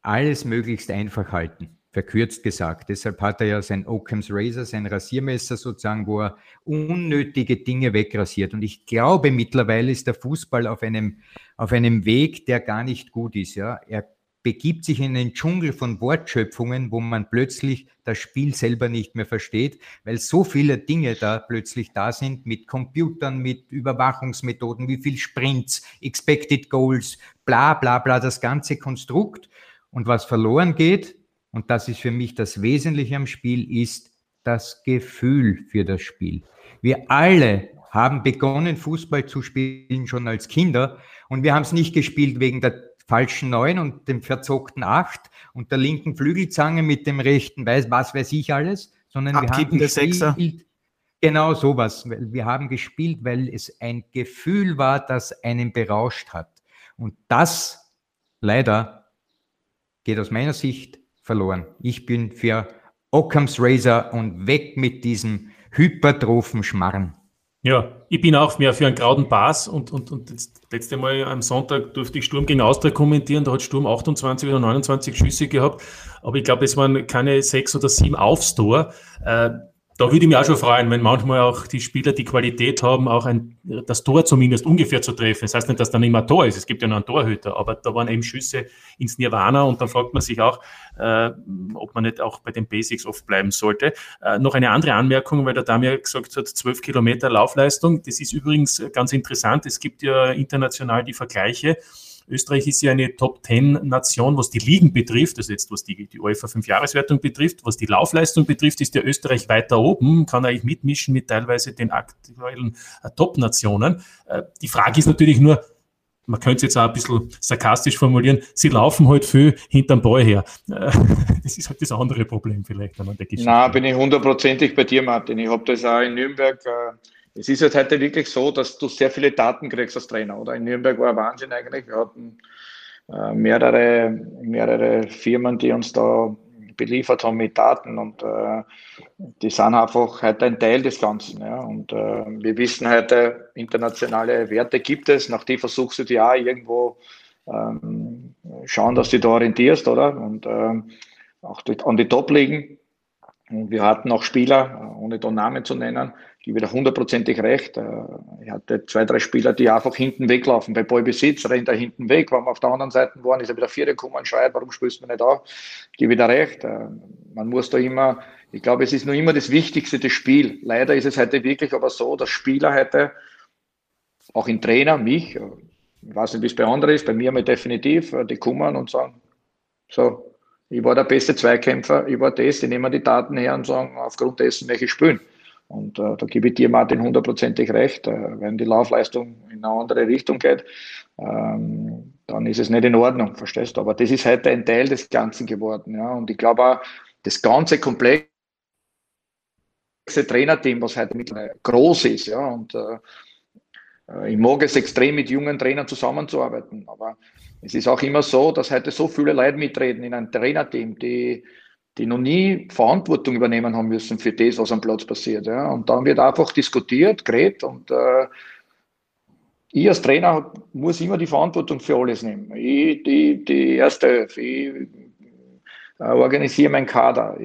alles möglichst einfach halten, verkürzt gesagt. Deshalb hat er ja sein Occam's Razor, sein Rasiermesser sozusagen, wo er unnötige Dinge wegrasiert. Und ich glaube, mittlerweile ist der Fußball auf einem, auf einem Weg, der gar nicht gut ist. Ja? Er begibt sich in einen Dschungel von Wortschöpfungen, wo man plötzlich das Spiel selber nicht mehr versteht, weil so viele Dinge da plötzlich da sind mit Computern, mit Überwachungsmethoden, wie viel Sprints, Expected Goals, bla bla bla, das ganze Konstrukt. Und was verloren geht, und das ist für mich das Wesentliche am Spiel, ist das Gefühl für das Spiel. Wir alle haben begonnen, Fußball zu spielen schon als Kinder und wir haben es nicht gespielt wegen der falschen Neun und dem verzogten Acht und der linken Flügelzange mit dem rechten Weiß, was weiß ich alles, sondern wir haben gespielt, Sechser. genau sowas. Wir haben gespielt, weil es ein Gefühl war, das einen berauscht hat. Und das leider geht aus meiner Sicht verloren. Ich bin für Occam's Razor und weg mit diesem hypertrophen Schmarren. Ja, ich bin auch mehr für einen grauen Pass und, und, und das letzte Mal am Sonntag durfte ich Sturm gegen Austria kommentieren, da hat Sturm 28 oder 29 Schüsse gehabt, aber ich glaube, es waren keine sechs oder sieben aufs Tor. Äh, da würde ich mich auch schon freuen, wenn manchmal auch die Spieler die Qualität haben, auch ein, das Tor zumindest ungefähr zu treffen. Das heißt nicht, dass dann immer ein Tor ist. Es gibt ja noch einen Torhüter, aber da waren eben Schüsse ins Nirvana und dann fragt man sich auch, äh, ob man nicht auch bei den Basics oft bleiben sollte. Äh, noch eine andere Anmerkung, weil der Damir gesagt hat, zwölf Kilometer Laufleistung. Das ist übrigens ganz interessant. Es gibt ja international die Vergleiche. Österreich ist ja eine Top-10-Nation, was die Ligen betrifft, also jetzt was die, die UEFA 5-Jahreswertung betrifft. Was die Laufleistung betrifft, ist ja Österreich weiter oben, kann eigentlich mitmischen mit teilweise den aktuellen äh, Top-Nationen. Äh, die Frage ist natürlich nur, man könnte es jetzt auch ein bisschen sarkastisch formulieren, sie laufen halt viel hinterm Ball her. Äh, das ist halt das andere Problem vielleicht an der Geschichte. Na, bin ich hundertprozentig bei dir, Martin. Ich habe das auch in Nürnberg äh, es ist jetzt heute wirklich so, dass du sehr viele Daten kriegst als Trainer, oder? In Nürnberg war Wahnsinn eigentlich. Wir hatten äh, mehrere, mehrere Firmen, die uns da beliefert haben mit Daten und äh, die sind einfach heute ein Teil des Ganzen. Ja. Und äh, wir wissen heute, internationale Werte gibt es, nach die versuchst du dir auch irgendwo ähm, schauen, dass du da orientierst, oder? Und ähm, auch an die Top liegen. Und wir hatten auch Spieler, ohne da Namen zu nennen, gebe wieder hundertprozentig recht. Äh, ich hatte zwei, drei Spieler, die einfach hinten weglaufen. Bei Ballbesitz rennt er hinten weg. Wenn wir auf der anderen Seite waren, ist er wieder Vierte gekommen und schreit, warum spielst du nicht auf? Ich gebe wieder recht. Äh, man muss da immer, ich glaube, es ist nur immer das Wichtigste, das Spiel. Leider ist es heute wirklich aber so, dass Spieler heute, auch in Trainer, mich, äh, ich weiß nicht, wie es bei anderen ist, bei mir mal definitiv, die kommen und sagen, so, ich war der beste Zweikämpfer, ich war das, die nehmen die Daten her und sagen, aufgrund dessen möchte ich spielen. Und äh, da gebe ich dir, Martin, hundertprozentig recht. Äh, wenn die Laufleistung in eine andere Richtung geht, ähm, dann ist es nicht in Ordnung, verstehst du? Aber das ist heute ein Teil des Ganzen geworden. Ja? Und ich glaube auch, das ganze komplexe Trainerteam, was heute mittlerweile groß ist, ja, und äh, äh, ich mag es extrem, mit jungen Trainern zusammenzuarbeiten. Aber es ist auch immer so, dass heute so viele Leute mitreden in einem Trainerteam, die die noch nie Verantwortung übernehmen haben müssen für das, was am Platz passiert. Ja. Und dann wird einfach diskutiert, geredet und äh, ich als Trainer muss immer die Verantwortung für alles nehmen. Ich, die, die erste ich äh, organisiere meinen Kader.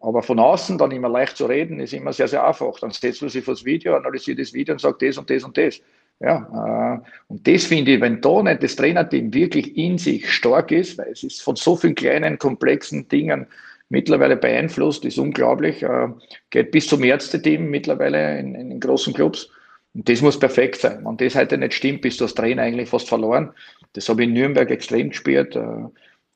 Aber von außen dann immer leicht zu reden, ist immer sehr, sehr einfach. Dann setzt man sich vor das Video, analysiert das Video und sagt das und das und das. Ja, äh, und das finde ich, wenn da nicht das Trainerteam wirklich in sich stark ist, weil es ist von so vielen kleinen, komplexen Dingen mittlerweile beeinflusst, ist unglaublich. Äh, geht bis zum Ärzteteam mittlerweile in, in großen Clubs. Und das muss perfekt sein. Wenn das heute nicht stimmt, bist du als Trainer eigentlich fast verloren. Das habe ich in Nürnberg extrem gespürt. Äh,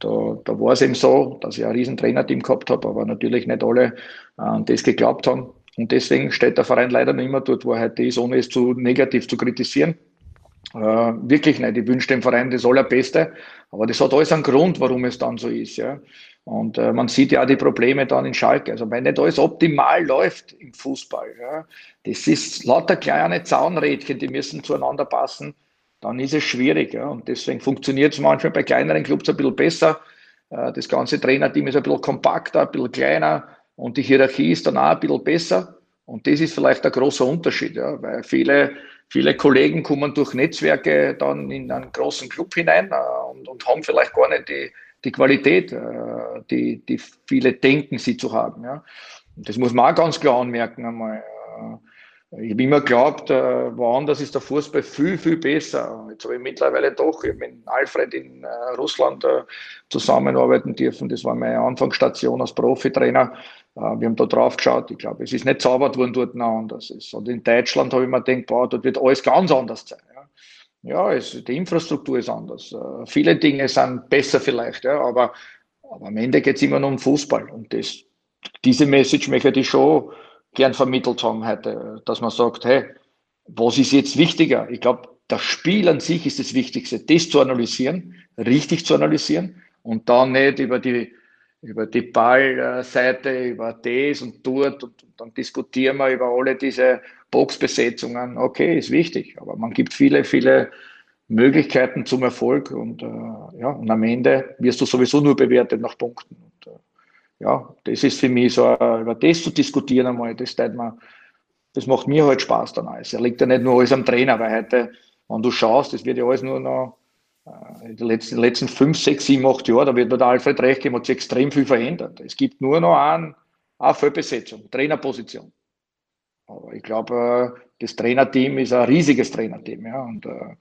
da, da war es eben so, dass ich ein riesen Trainerteam gehabt habe, aber natürlich nicht alle an das geglaubt haben. Und deswegen steht der Verein leider nicht mehr dort, wo er heute ist, ohne es zu negativ zu kritisieren. Äh, wirklich nicht. Ich wünsche dem Verein das Allerbeste. Aber das hat alles einen Grund, warum es dann so ist. Ja. Und äh, man sieht ja die Probleme dann in Schalke. Also wenn nicht alles optimal läuft im Fußball, ja, das ist lauter kleine Zaunrädchen, die müssen zueinander passen, dann ist es schwierig. Ja. Und deswegen funktioniert es manchmal bei kleineren Clubs ein bisschen besser. Äh, das ganze Trainerteam ist ein bisschen kompakter, ein bisschen kleiner und die Hierarchie ist dann auch ein bisschen besser. Und das ist vielleicht ein großer Unterschied, ja, weil viele, viele Kollegen kommen durch Netzwerke dann in einen großen Club hinein äh, und, und haben vielleicht gar nicht die, die Qualität, äh, die, die viele denken, sie zu haben. Ja. Das muss man auch ganz klar anmerken einmal. Ich habe immer geglaubt, äh, woanders ist der Fußball viel, viel besser. Jetzt habe ich mittlerweile doch ich mit Alfred in äh, Russland äh, zusammenarbeiten dürfen. Das war meine Anfangsstation als Profitrainer. Äh, wir haben da drauf geschaut. Ich glaube, es ist nicht zaubert worden dort noch anders. Und in Deutschland habe ich mir gedacht, boah, dort wird alles ganz anders sein. Ja, es, die Infrastruktur ist anders. Äh, viele Dinge sind besser vielleicht, ja, aber, aber am Ende geht es immer nur um Fußball. Und das, diese Message möchte ich schon gern vermittelt haben heute, dass man sagt, hey, was ist jetzt wichtiger? Ich glaube, das Spiel an sich ist das Wichtigste, das zu analysieren, richtig zu analysieren und dann nicht über die, über die Ballseite, über das und dort und dann diskutieren wir über alle diese Boxbesetzungen. Okay, ist wichtig, aber man gibt viele, viele Möglichkeiten zum Erfolg und, äh, ja, und am Ende wirst du sowieso nur bewertet nach Punkten. Und, äh, ja, das ist für mich so, äh, über das zu diskutieren einmal, das, man, das macht mir halt Spaß dann alles. Er liegt ja nicht nur alles am Trainer, weil heute, wenn du schaust, das wird ja alles nur noch in den letzten, letzten fünf, sechs, sieben, acht Jahren, da wird nur der Alfred recht geben, hat sich extrem viel verändert. Es gibt nur noch einen, eine Vollbesetzung, Trainerposition. Aber ich glaube, äh, das Trainerteam ist ein riesiges Trainerteam, ja, und äh,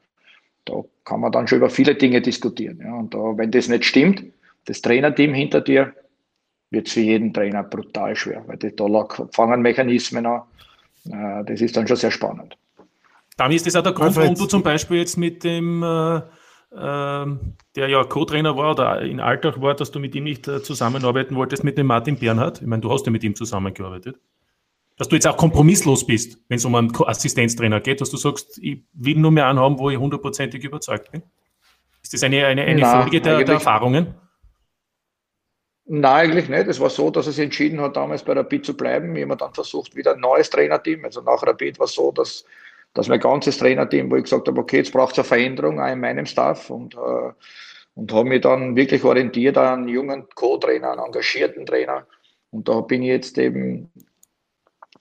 da kann man dann schon über viele Dinge diskutieren, ja, und da, wenn das nicht stimmt, das Trainerteam hinter dir, wird es für jeden Trainer brutal schwer, weil die, da fangen Mechanismen an. Äh, das ist dann schon sehr spannend. Damit ist das auch der Grund, warum du zum Beispiel jetzt mit dem, äh, äh, der ja Co-Trainer war oder in Alltag war, dass du mit ihm nicht äh, zusammenarbeiten wolltest, mit dem Martin Bernhard. Ich meine, du hast ja mit ihm zusammengearbeitet. Dass du jetzt auch kompromisslos bist, wenn es um einen Assistenztrainer geht, dass du sagst, ich will nur mehr einen haben, wo ich hundertprozentig überzeugt bin. Ist das eine, eine, eine Nein, Folge der, der Erfahrungen? Nein, eigentlich nicht. Es war so, dass er sich entschieden hat, damals bei Rapid zu bleiben. Haben dann versucht, wieder ein neues Trainerteam. Also nach Rapid war es so, dass, dass mein ganzes Trainerteam, wo ich gesagt habe, okay, jetzt braucht es eine Veränderung auch in meinem Staff und, äh, und habe mich dann wirklich orientiert an einen jungen Co-Trainer, einen engagierten Trainer. Und da bin ich jetzt eben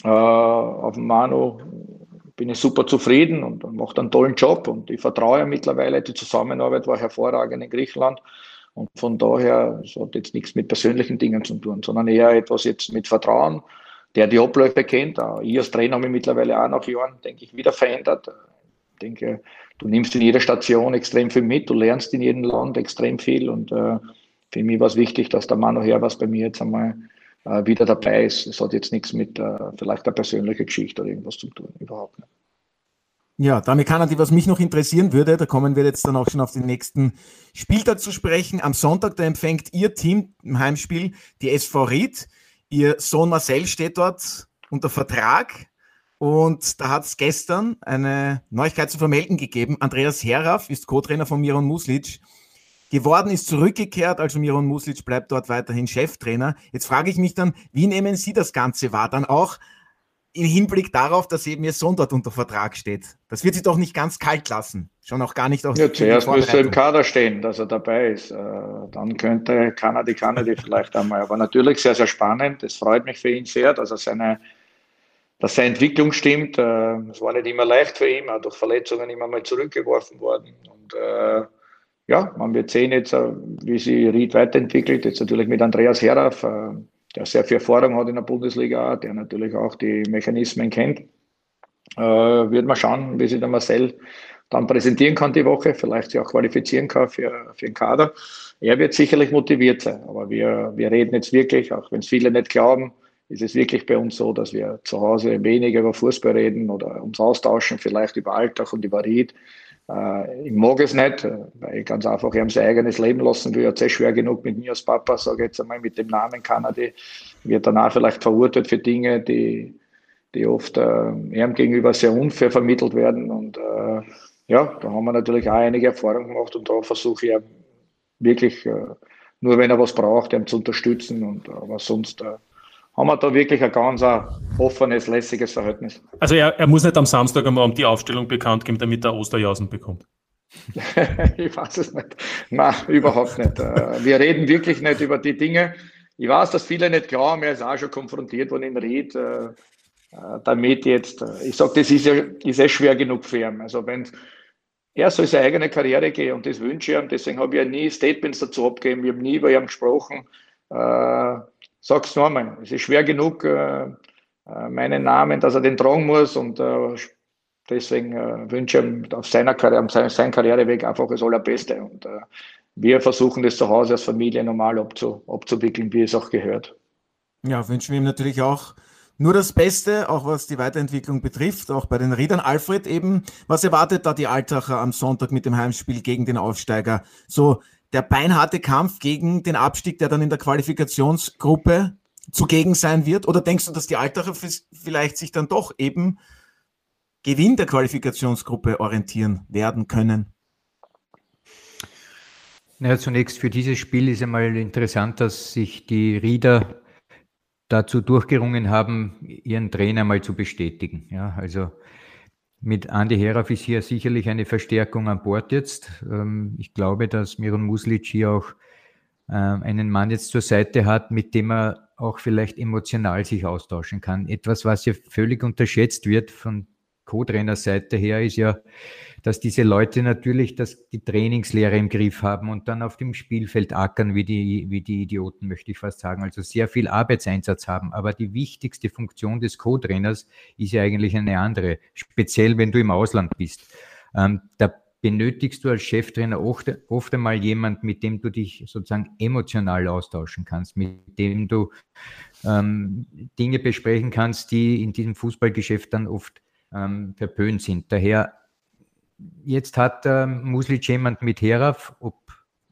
äh, auf Manu, bin ich super zufrieden und, und macht einen tollen Job und ich vertraue mittlerweile. Die Zusammenarbeit war hervorragend in Griechenland. Und von daher, es hat jetzt nichts mit persönlichen Dingen zu tun, sondern eher etwas jetzt mit Vertrauen, der die Abläufe kennt. Ich als Trainer habe mich mittlerweile auch nach Jahren, denke ich, wieder verändert. Ich denke, du nimmst in jeder Station extrem viel mit, du lernst in jedem Land extrem viel und äh, für mich war es wichtig, dass der Manu was bei mir jetzt einmal äh, wieder dabei ist. Es hat jetzt nichts mit äh, vielleicht der persönlichen Geschichte oder irgendwas zu tun, überhaupt nicht. Ja, damit kann die, was mich noch interessieren würde, da kommen wir jetzt dann auch schon auf den nächsten Spieltag zu sprechen. Am Sonntag, da empfängt Ihr Team im Heimspiel die SV Ried. Ihr Sohn Marcel steht dort unter Vertrag. Und da hat es gestern eine Neuigkeit zu vermelden gegeben. Andreas Heraf ist Co-Trainer von Miron Muslic geworden, ist zurückgekehrt. Also Miron Muslic bleibt dort weiterhin Cheftrainer. Jetzt frage ich mich dann, wie nehmen Sie das Ganze wahr? Dann auch im Hinblick darauf, dass eben Ihr Sohn dort unter Vertrag steht. Das wird Sie doch nicht ganz kalt lassen. Schon auch gar nicht auf Ja, zuerst müsste er im Kader stehen, dass er dabei ist. Äh, dann könnte Kanadi Kanadi vielleicht einmal. Aber natürlich sehr, sehr spannend. Es freut mich für ihn sehr, dass er seine, dass seine Entwicklung stimmt. Äh, es war nicht immer leicht für ihn, auch durch Verletzungen immer mal zurückgeworfen worden. Und äh, ja, man wird sehen jetzt, wie sich Ried weiterentwickelt. Jetzt natürlich mit Andreas Herauf der sehr viel Erfahrung hat in der Bundesliga, der natürlich auch die Mechanismen kennt. Äh, wird man schauen, wie sich der Marcel dann präsentieren kann die Woche, vielleicht sich auch qualifizieren kann für, für den Kader. Er wird sicherlich motiviert sein, aber wir, wir reden jetzt wirklich, auch wenn es viele nicht glauben, ist es wirklich bei uns so, dass wir zu Hause weniger über Fußball reden oder uns austauschen, vielleicht über Alltag und über Ried. Äh, ich mag es nicht, weil ich ganz einfach ihm sein eigenes Leben lassen will. Er sehr schwer genug mit mir als Papa, sage ich jetzt einmal mit dem Namen Kanadi, wird danach vielleicht verurteilt für Dinge, die, die oft äh, ihm gegenüber sehr unfair vermittelt werden. Und äh, ja, da haben wir natürlich auch einige Erfahrungen gemacht und da versuche ich wirklich, äh, nur wenn er was braucht, ihm zu unterstützen. Und aber sonst äh, haben wir da wirklich ein ganz ein offenes, lässiges Verhältnis. Also er, er muss nicht am Samstag am Abend die Aufstellung bekannt geben, damit er Osterjausen bekommt. ich weiß es nicht. Nein, überhaupt nicht. Äh, wir reden wirklich nicht über die Dinge. Ich weiß, dass viele nicht glauben, er ist auch schon konfrontiert worden in Ried, äh, äh, damit jetzt, ich sage, das ist ja ist eh schwer genug für ihn. Also wenn er soll seine eigene Karriere gehen und das wünsche ich ihm, deswegen habe ich ja nie Statements dazu abgegeben, ich habe nie über ihn gesprochen. Sag's nochmal, es ist schwer genug, äh, äh, meinen Namen, dass er den tragen muss und äh, deswegen äh, wünsche ich ihm auf seiner Karriere, auf seinem Karriereweg einfach das Allerbeste und äh, wir versuchen das zu Hause als Familie normal abzu, abzuwickeln, wie es auch gehört. Ja, wünschen wir ihm natürlich auch nur das Beste, auch was die Weiterentwicklung betrifft, auch bei den Riedern. Alfred eben, was erwartet da die Altacher am Sonntag mit dem Heimspiel gegen den Aufsteiger? So der beinharte Kampf gegen den Abstieg, der dann in der Qualifikationsgruppe zugegen sein wird? Oder denkst du, dass die Altacher vielleicht sich dann doch eben Gewinn der Qualifikationsgruppe orientieren werden können? Naja, zunächst für dieses Spiel ist einmal interessant, dass sich die Rieder dazu durchgerungen haben, ihren Trainer mal zu bestätigen. Ja, also mit Andi Herauf ist hier sicherlich eine Verstärkung an Bord jetzt. Ähm, ich glaube, dass Miron Muslic hier auch ähm, einen Mann jetzt zur Seite hat, mit dem er auch vielleicht emotional sich austauschen kann. Etwas, was ja völlig unterschätzt wird von Co-Trainer-Seite her, ist ja, dass diese Leute natürlich das, die Trainingslehre im Griff haben und dann auf dem Spielfeld ackern wie die, wie die Idioten, möchte ich fast sagen. Also sehr viel Arbeitseinsatz haben. Aber die wichtigste Funktion des Co-Trainers ist ja eigentlich eine andere. Speziell, wenn du im Ausland bist. Ähm, da benötigst du als Cheftrainer oft, oft einmal jemand, mit dem du dich sozusagen emotional austauschen kannst, mit dem du ähm, Dinge besprechen kannst, die in diesem Fußballgeschäft dann oft ähm, verpönt sind. Daher Jetzt hat äh, Muslic jemand mit Heraf, ob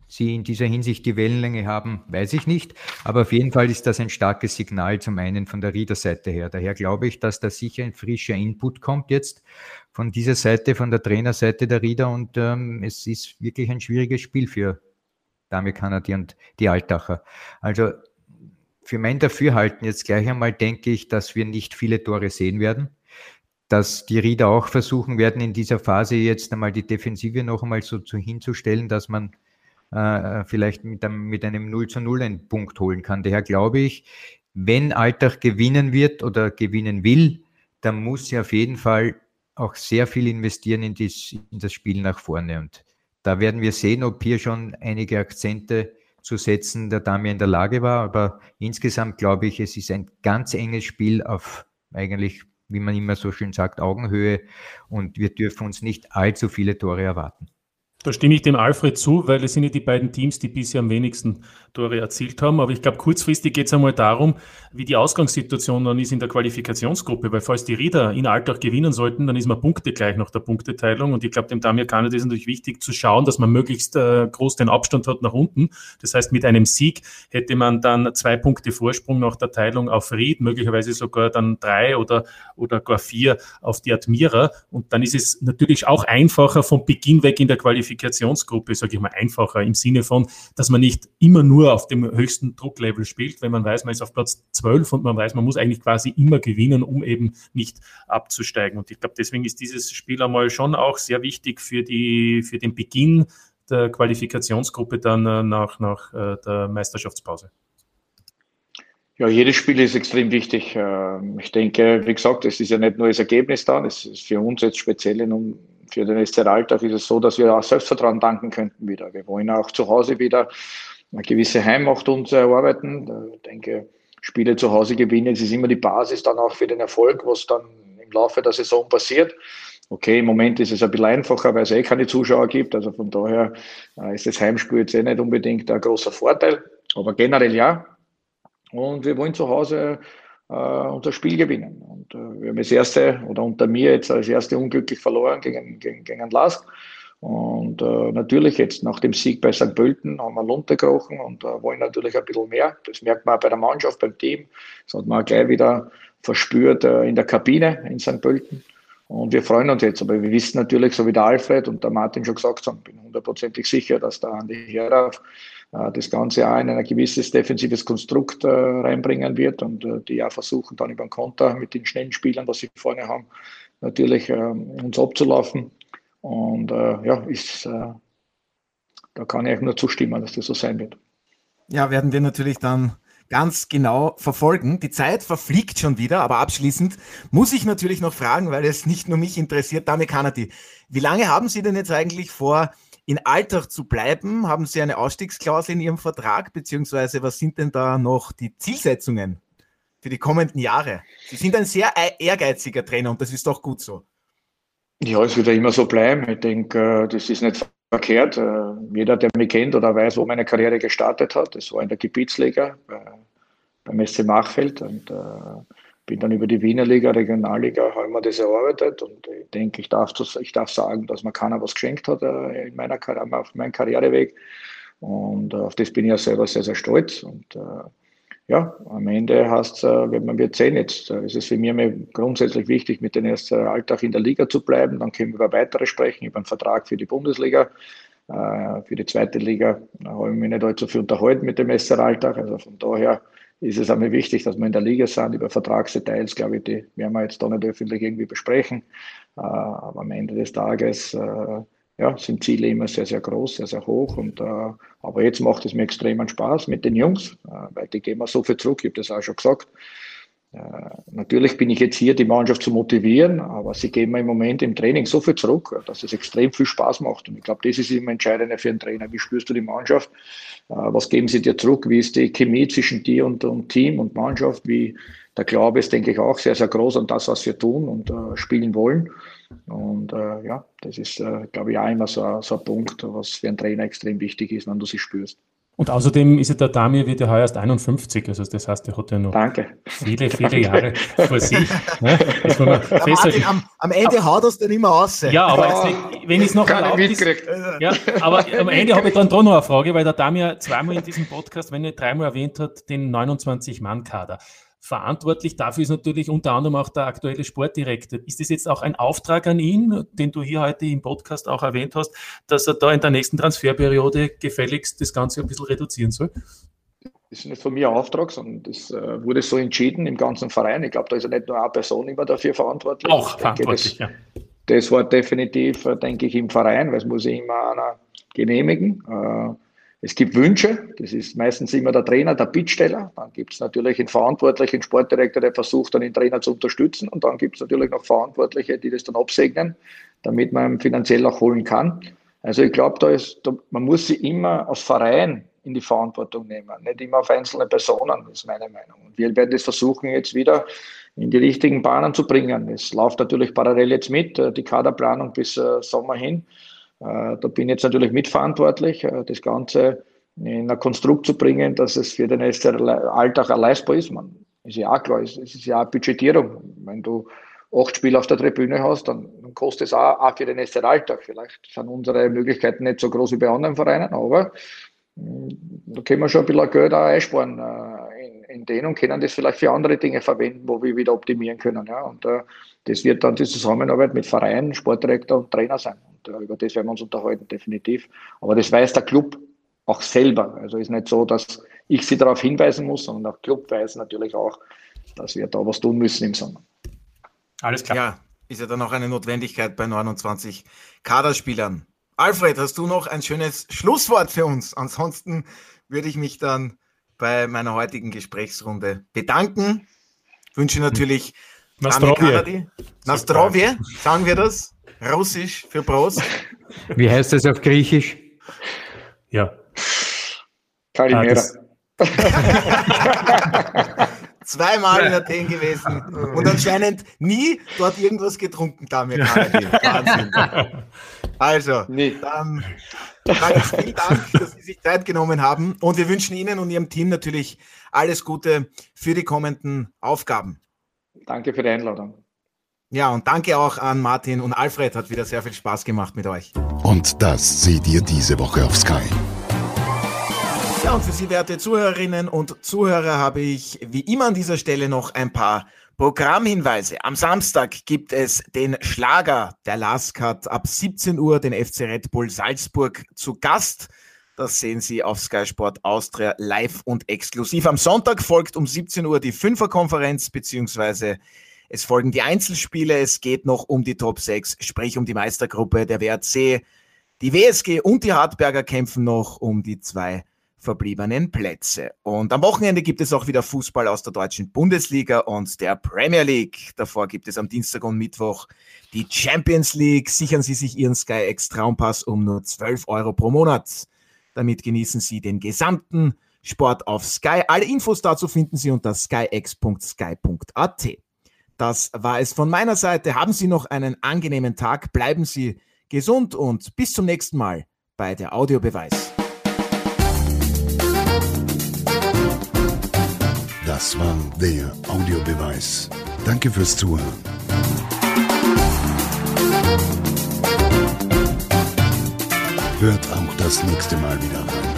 sie in dieser Hinsicht die Wellenlänge haben, weiß ich nicht. Aber auf jeden Fall ist das ein starkes Signal zum einen von der Riederseite her. Daher glaube ich, dass da sicher ein frischer Input kommt jetzt von dieser Seite, von der Trainerseite der Rieder. Und ähm, es ist wirklich ein schwieriges Spiel für Dame Kanadi und die Altacher. Also für mein Dafürhalten jetzt gleich einmal denke ich, dass wir nicht viele Tore sehen werden dass die Rieder auch versuchen werden, in dieser Phase jetzt einmal die Defensive noch einmal so zu hinzustellen, dass man äh, vielleicht mit einem, mit einem 0 zu 0 einen Punkt holen kann. Daher glaube ich, wenn Alltag gewinnen wird oder gewinnen will, dann muss sie auf jeden Fall auch sehr viel investieren in, dies, in das Spiel nach vorne. Und da werden wir sehen, ob hier schon einige Akzente zu setzen der Dame in der Lage war. Aber insgesamt glaube ich, es ist ein ganz enges Spiel auf eigentlich wie man immer so schön sagt, Augenhöhe und wir dürfen uns nicht allzu viele Tore erwarten. Da stimme ich dem Alfred zu, weil es sind ja die beiden Teams, die bisher am wenigsten Tore erzielt haben. Aber ich glaube, kurzfristig geht es einmal darum, wie die Ausgangssituation dann ist in der Qualifikationsgruppe. Weil falls die Rieder in Alltag gewinnen sollten, dann ist man Punkte gleich nach der Punkteteilung. Und ich glaube, dem Damir Kanada ist natürlich wichtig zu schauen, dass man möglichst äh, groß den Abstand hat nach unten. Das heißt, mit einem Sieg hätte man dann zwei Punkte Vorsprung nach der Teilung auf Ried, möglicherweise sogar dann drei oder, oder gar vier auf die Admira. Und dann ist es natürlich auch einfacher vom Beginn weg in der Qualifikation Qualifikationsgruppe, sage ich mal, einfacher im Sinne von, dass man nicht immer nur auf dem höchsten Drucklevel spielt, wenn man weiß, man ist auf Platz 12 und man weiß, man muss eigentlich quasi immer gewinnen, um eben nicht abzusteigen. Und ich glaube, deswegen ist dieses Spiel einmal schon auch sehr wichtig für, die, für den Beginn der Qualifikationsgruppe dann äh, nach, nach äh, der Meisterschaftspause. Ja, jedes Spiel ist extrem wichtig. Ähm, ich denke, wie gesagt, es ist ja nicht nur das Ergebnis da, das ist für uns jetzt speziell in, für den SC Alltag ist es so, dass wir auch Selbstvertrauen danken könnten wieder. Wir wollen auch zu Hause wieder eine gewisse Heimmacht uns erarbeiten. Ich denke, Spiele zu Hause gewinnen, es ist immer die Basis dann auch für den Erfolg, was dann im Laufe der Saison passiert. Okay, im Moment ist es ein bisschen einfacher, weil es eh keine Zuschauer gibt. Also von daher äh, ist das Heimspiel jetzt eh nicht unbedingt ein großer Vorteil. Aber generell ja. Und wir wollen zu Hause äh, unser Spiel gewinnen. Und äh, wir haben das erste, oder unter mir jetzt als erste unglücklich verloren gegen, gegen, gegen Lask. Und äh, natürlich jetzt nach dem Sieg bei St. Pölten haben wir runtergekrochen und äh, wollen natürlich ein bisschen mehr. Das merkt man auch bei der Mannschaft, beim Team. Das hat man auch gleich wieder verspürt äh, in der Kabine in St. Pölten. Und wir freuen uns jetzt. Aber wir wissen natürlich, so wie der Alfred und der Martin schon gesagt haben, bin hundertprozentig sicher, dass der Andi Herauf das Ganze auch in ein gewisses defensives Konstrukt äh, reinbringen wird und äh, die auch versuchen, dann über den Konter mit den schnellen Spielern, was sie vorne haben, natürlich ähm, uns abzulaufen. Und äh, ja, ist, äh, da kann ich nur zustimmen, dass das so sein wird. Ja, werden wir natürlich dann ganz genau verfolgen. Die Zeit verfliegt schon wieder, aber abschließend muss ich natürlich noch fragen, weil es nicht nur mich interessiert, Dame Kanadi, wie lange haben Sie denn jetzt eigentlich vor, in Alltag zu bleiben? Haben Sie eine Ausstiegsklausel in Ihrem Vertrag, beziehungsweise was sind denn da noch die Zielsetzungen für die kommenden Jahre? Sie sind ein sehr ehrgeiziger Trainer und das ist doch gut so. Ja, es wird ja immer so bleiben. Ich denke, äh, das ist nicht verkehrt. Äh, jeder, der mich kennt oder weiß, wo meine Karriere gestartet hat, das war in der Gebietsliga bei, beim SC Machfeld und äh, bin dann über die Wiener Liga, Regionalliga, habe mir das erarbeitet und ich denke, ich darf, ich darf sagen, dass mir keiner was geschenkt hat äh, in meiner, auf meinem Karriereweg und äh, auf das bin ich ja selber sehr, sehr stolz und äh, ja, am Ende heißt äh, wenn man wird sehen jetzt, ist es für mich grundsätzlich wichtig, mit dem ersten Alltag in der Liga zu bleiben. Dann können wir über weitere sprechen, über einen Vertrag für die Bundesliga. Für die zweite Liga da habe ich mich nicht allzu viel unterhalten mit dem SR Alltag. Also von daher ist es einmal wichtig, dass wir in der Liga sind. Über Vertragsdetails, glaube ich, die werden wir jetzt da nicht öffentlich irgendwie besprechen. Aber am Ende des Tages ja, sind Ziele immer sehr, sehr groß, sehr, sehr hoch. Und, äh, aber jetzt macht es mir extremen Spaß mit den Jungs, äh, weil die geben mir so viel zurück, ich habe das auch schon gesagt. Äh, natürlich bin ich jetzt hier, die Mannschaft zu motivieren, aber sie geben mir im Moment im Training so viel zurück, dass es extrem viel Spaß macht. Und ich glaube, das ist immer entscheidend für einen Trainer. Wie spürst du die Mannschaft? Äh, was geben sie dir zurück? Wie ist die Chemie zwischen dir und, und Team und Mannschaft? Wie, der Glaube ist, denke ich, auch sehr, sehr groß an das, was wir tun und äh, spielen wollen. Und äh, ja, das ist, äh, glaube ich, auch immer so, so ein Punkt, was für einen Trainer extrem wichtig ist, wenn du sie spürst. Und außerdem ist ja der Damir wird ja heuer erst 51, also das heißt, er hat ja noch Danke. viele, viele Danke. Jahre vor sich. Ne? Martin, am, am, Ende haut es dann immer aus. Ja, aber jetzt, wenn ich es noch erlaubt ist, ja, aber am Ende habe ich dann doch noch eine Frage, weil der Damir zweimal in diesem Podcast, wenn er dreimal erwähnt hat, den 29-Mann-Kader. Verantwortlich dafür ist natürlich unter anderem auch der aktuelle Sportdirektor. Ist das jetzt auch ein Auftrag an ihn, den du hier heute im Podcast auch erwähnt hast, dass er da in der nächsten Transferperiode gefälligst das Ganze ein bisschen reduzieren soll? Das ist nicht von mir ein Auftrag, sondern das äh, wurde so entschieden im ganzen Verein. Ich glaube, da ist ja nicht nur eine Person immer dafür verantwortlich. Auch verantwortlich, das, ja. Das war definitiv, äh, denke ich, im Verein, weil es muss ja immer einer genehmigen. Äh, es gibt Wünsche, das ist meistens immer der Trainer, der Bittsteller. Dann gibt es natürlich einen verantwortlichen Sportdirektor, der versucht, dann den Trainer zu unterstützen. Und dann gibt es natürlich noch Verantwortliche, die das dann absegnen, damit man finanziell auch holen kann. Also ich glaube, da da, man muss sie immer als Verein in die Verantwortung nehmen, nicht immer auf einzelne Personen, ist meine Meinung. Und wir werden das versuchen, jetzt wieder in die richtigen Bahnen zu bringen. Es läuft natürlich parallel jetzt mit, äh, die Kaderplanung bis äh, Sommer hin. Äh, da bin ich jetzt natürlich mitverantwortlich, äh, das Ganze in ein Konstrukt zu bringen, dass es für den Alltag leistbar ist. Man ist ja auch klar, es ist ja auch Budgetierung. Wenn du acht Spiele auf der Tribüne hast, dann, kostet es auch, für den SR Alltag. Vielleicht sind unsere Möglichkeiten nicht so groß wie bei anderen Vereinen, aber mm, da können wir schon ein bisschen Geld auch einsparen äh, in, in denen und können das vielleicht für andere Dinge verwenden, wo wir wieder optimieren können. Ja. Und das wird dann die Zusammenarbeit mit Vereinen, Sportdirektor und Trainer sein. Und äh, über das werden wir uns unterhalten, definitiv. Aber das weiß der Club auch selber. Also ist nicht so, dass ich sie darauf hinweisen muss, sondern der Club weiß natürlich auch, dass wir da was tun müssen im Sommer. Alles klar. Ja, ist ja dann auch eine Notwendigkeit bei 29 Kaderspielern. Alfred, hast du noch ein schönes Schlusswort für uns? Ansonsten würde ich mich dann bei meiner heutigen Gesprächsrunde bedanken. Wünsche natürlich Nastrovje. Nastrovje, sagen wir das? Russisch für Prost. Wie heißt das auf Griechisch? Ja. Kalimera. Ah, Zweimal in Athen gewesen und anscheinend nie dort irgendwas getrunken, Damir Wahnsinn. Also, nee. dann vielen Dank, dass Sie sich Zeit genommen haben und wir wünschen Ihnen und Ihrem Team natürlich alles Gute für die kommenden Aufgaben. Danke für die Einladung. Ja, und danke auch an Martin und Alfred. Hat wieder sehr viel Spaß gemacht mit euch. Und das seht ihr diese Woche auf Sky. Ja, und für Sie, werte Zuhörerinnen und Zuhörer, habe ich wie immer an dieser Stelle noch ein paar Programmhinweise. Am Samstag gibt es den Schlager. Der LASK hat ab 17 Uhr den FC Red Bull Salzburg zu Gast. Das sehen Sie auf Sky Sport Austria live und exklusiv. Am Sonntag folgt um 17 Uhr die Fünferkonferenz, beziehungsweise es folgen die Einzelspiele. Es geht noch um die Top 6, sprich um die Meistergruppe der WRC. Die WSG und die Hartberger kämpfen noch um die zwei verbliebenen Plätze. Und am Wochenende gibt es auch wieder Fußball aus der deutschen Bundesliga und der Premier League. Davor gibt es am Dienstag und Mittwoch die Champions League. Sichern Sie sich Ihren SkyX Traumpass um nur 12 Euro pro Monat. Damit genießen Sie den gesamten Sport auf Sky. Alle Infos dazu finden Sie unter skyx.sky.at. Das war es von meiner Seite. Haben Sie noch einen angenehmen Tag, bleiben Sie gesund und bis zum nächsten Mal bei der Audiobeweis. Das war der Audiobeweis. Danke fürs Zuhören. Hört auch das nächste Mal wieder rein.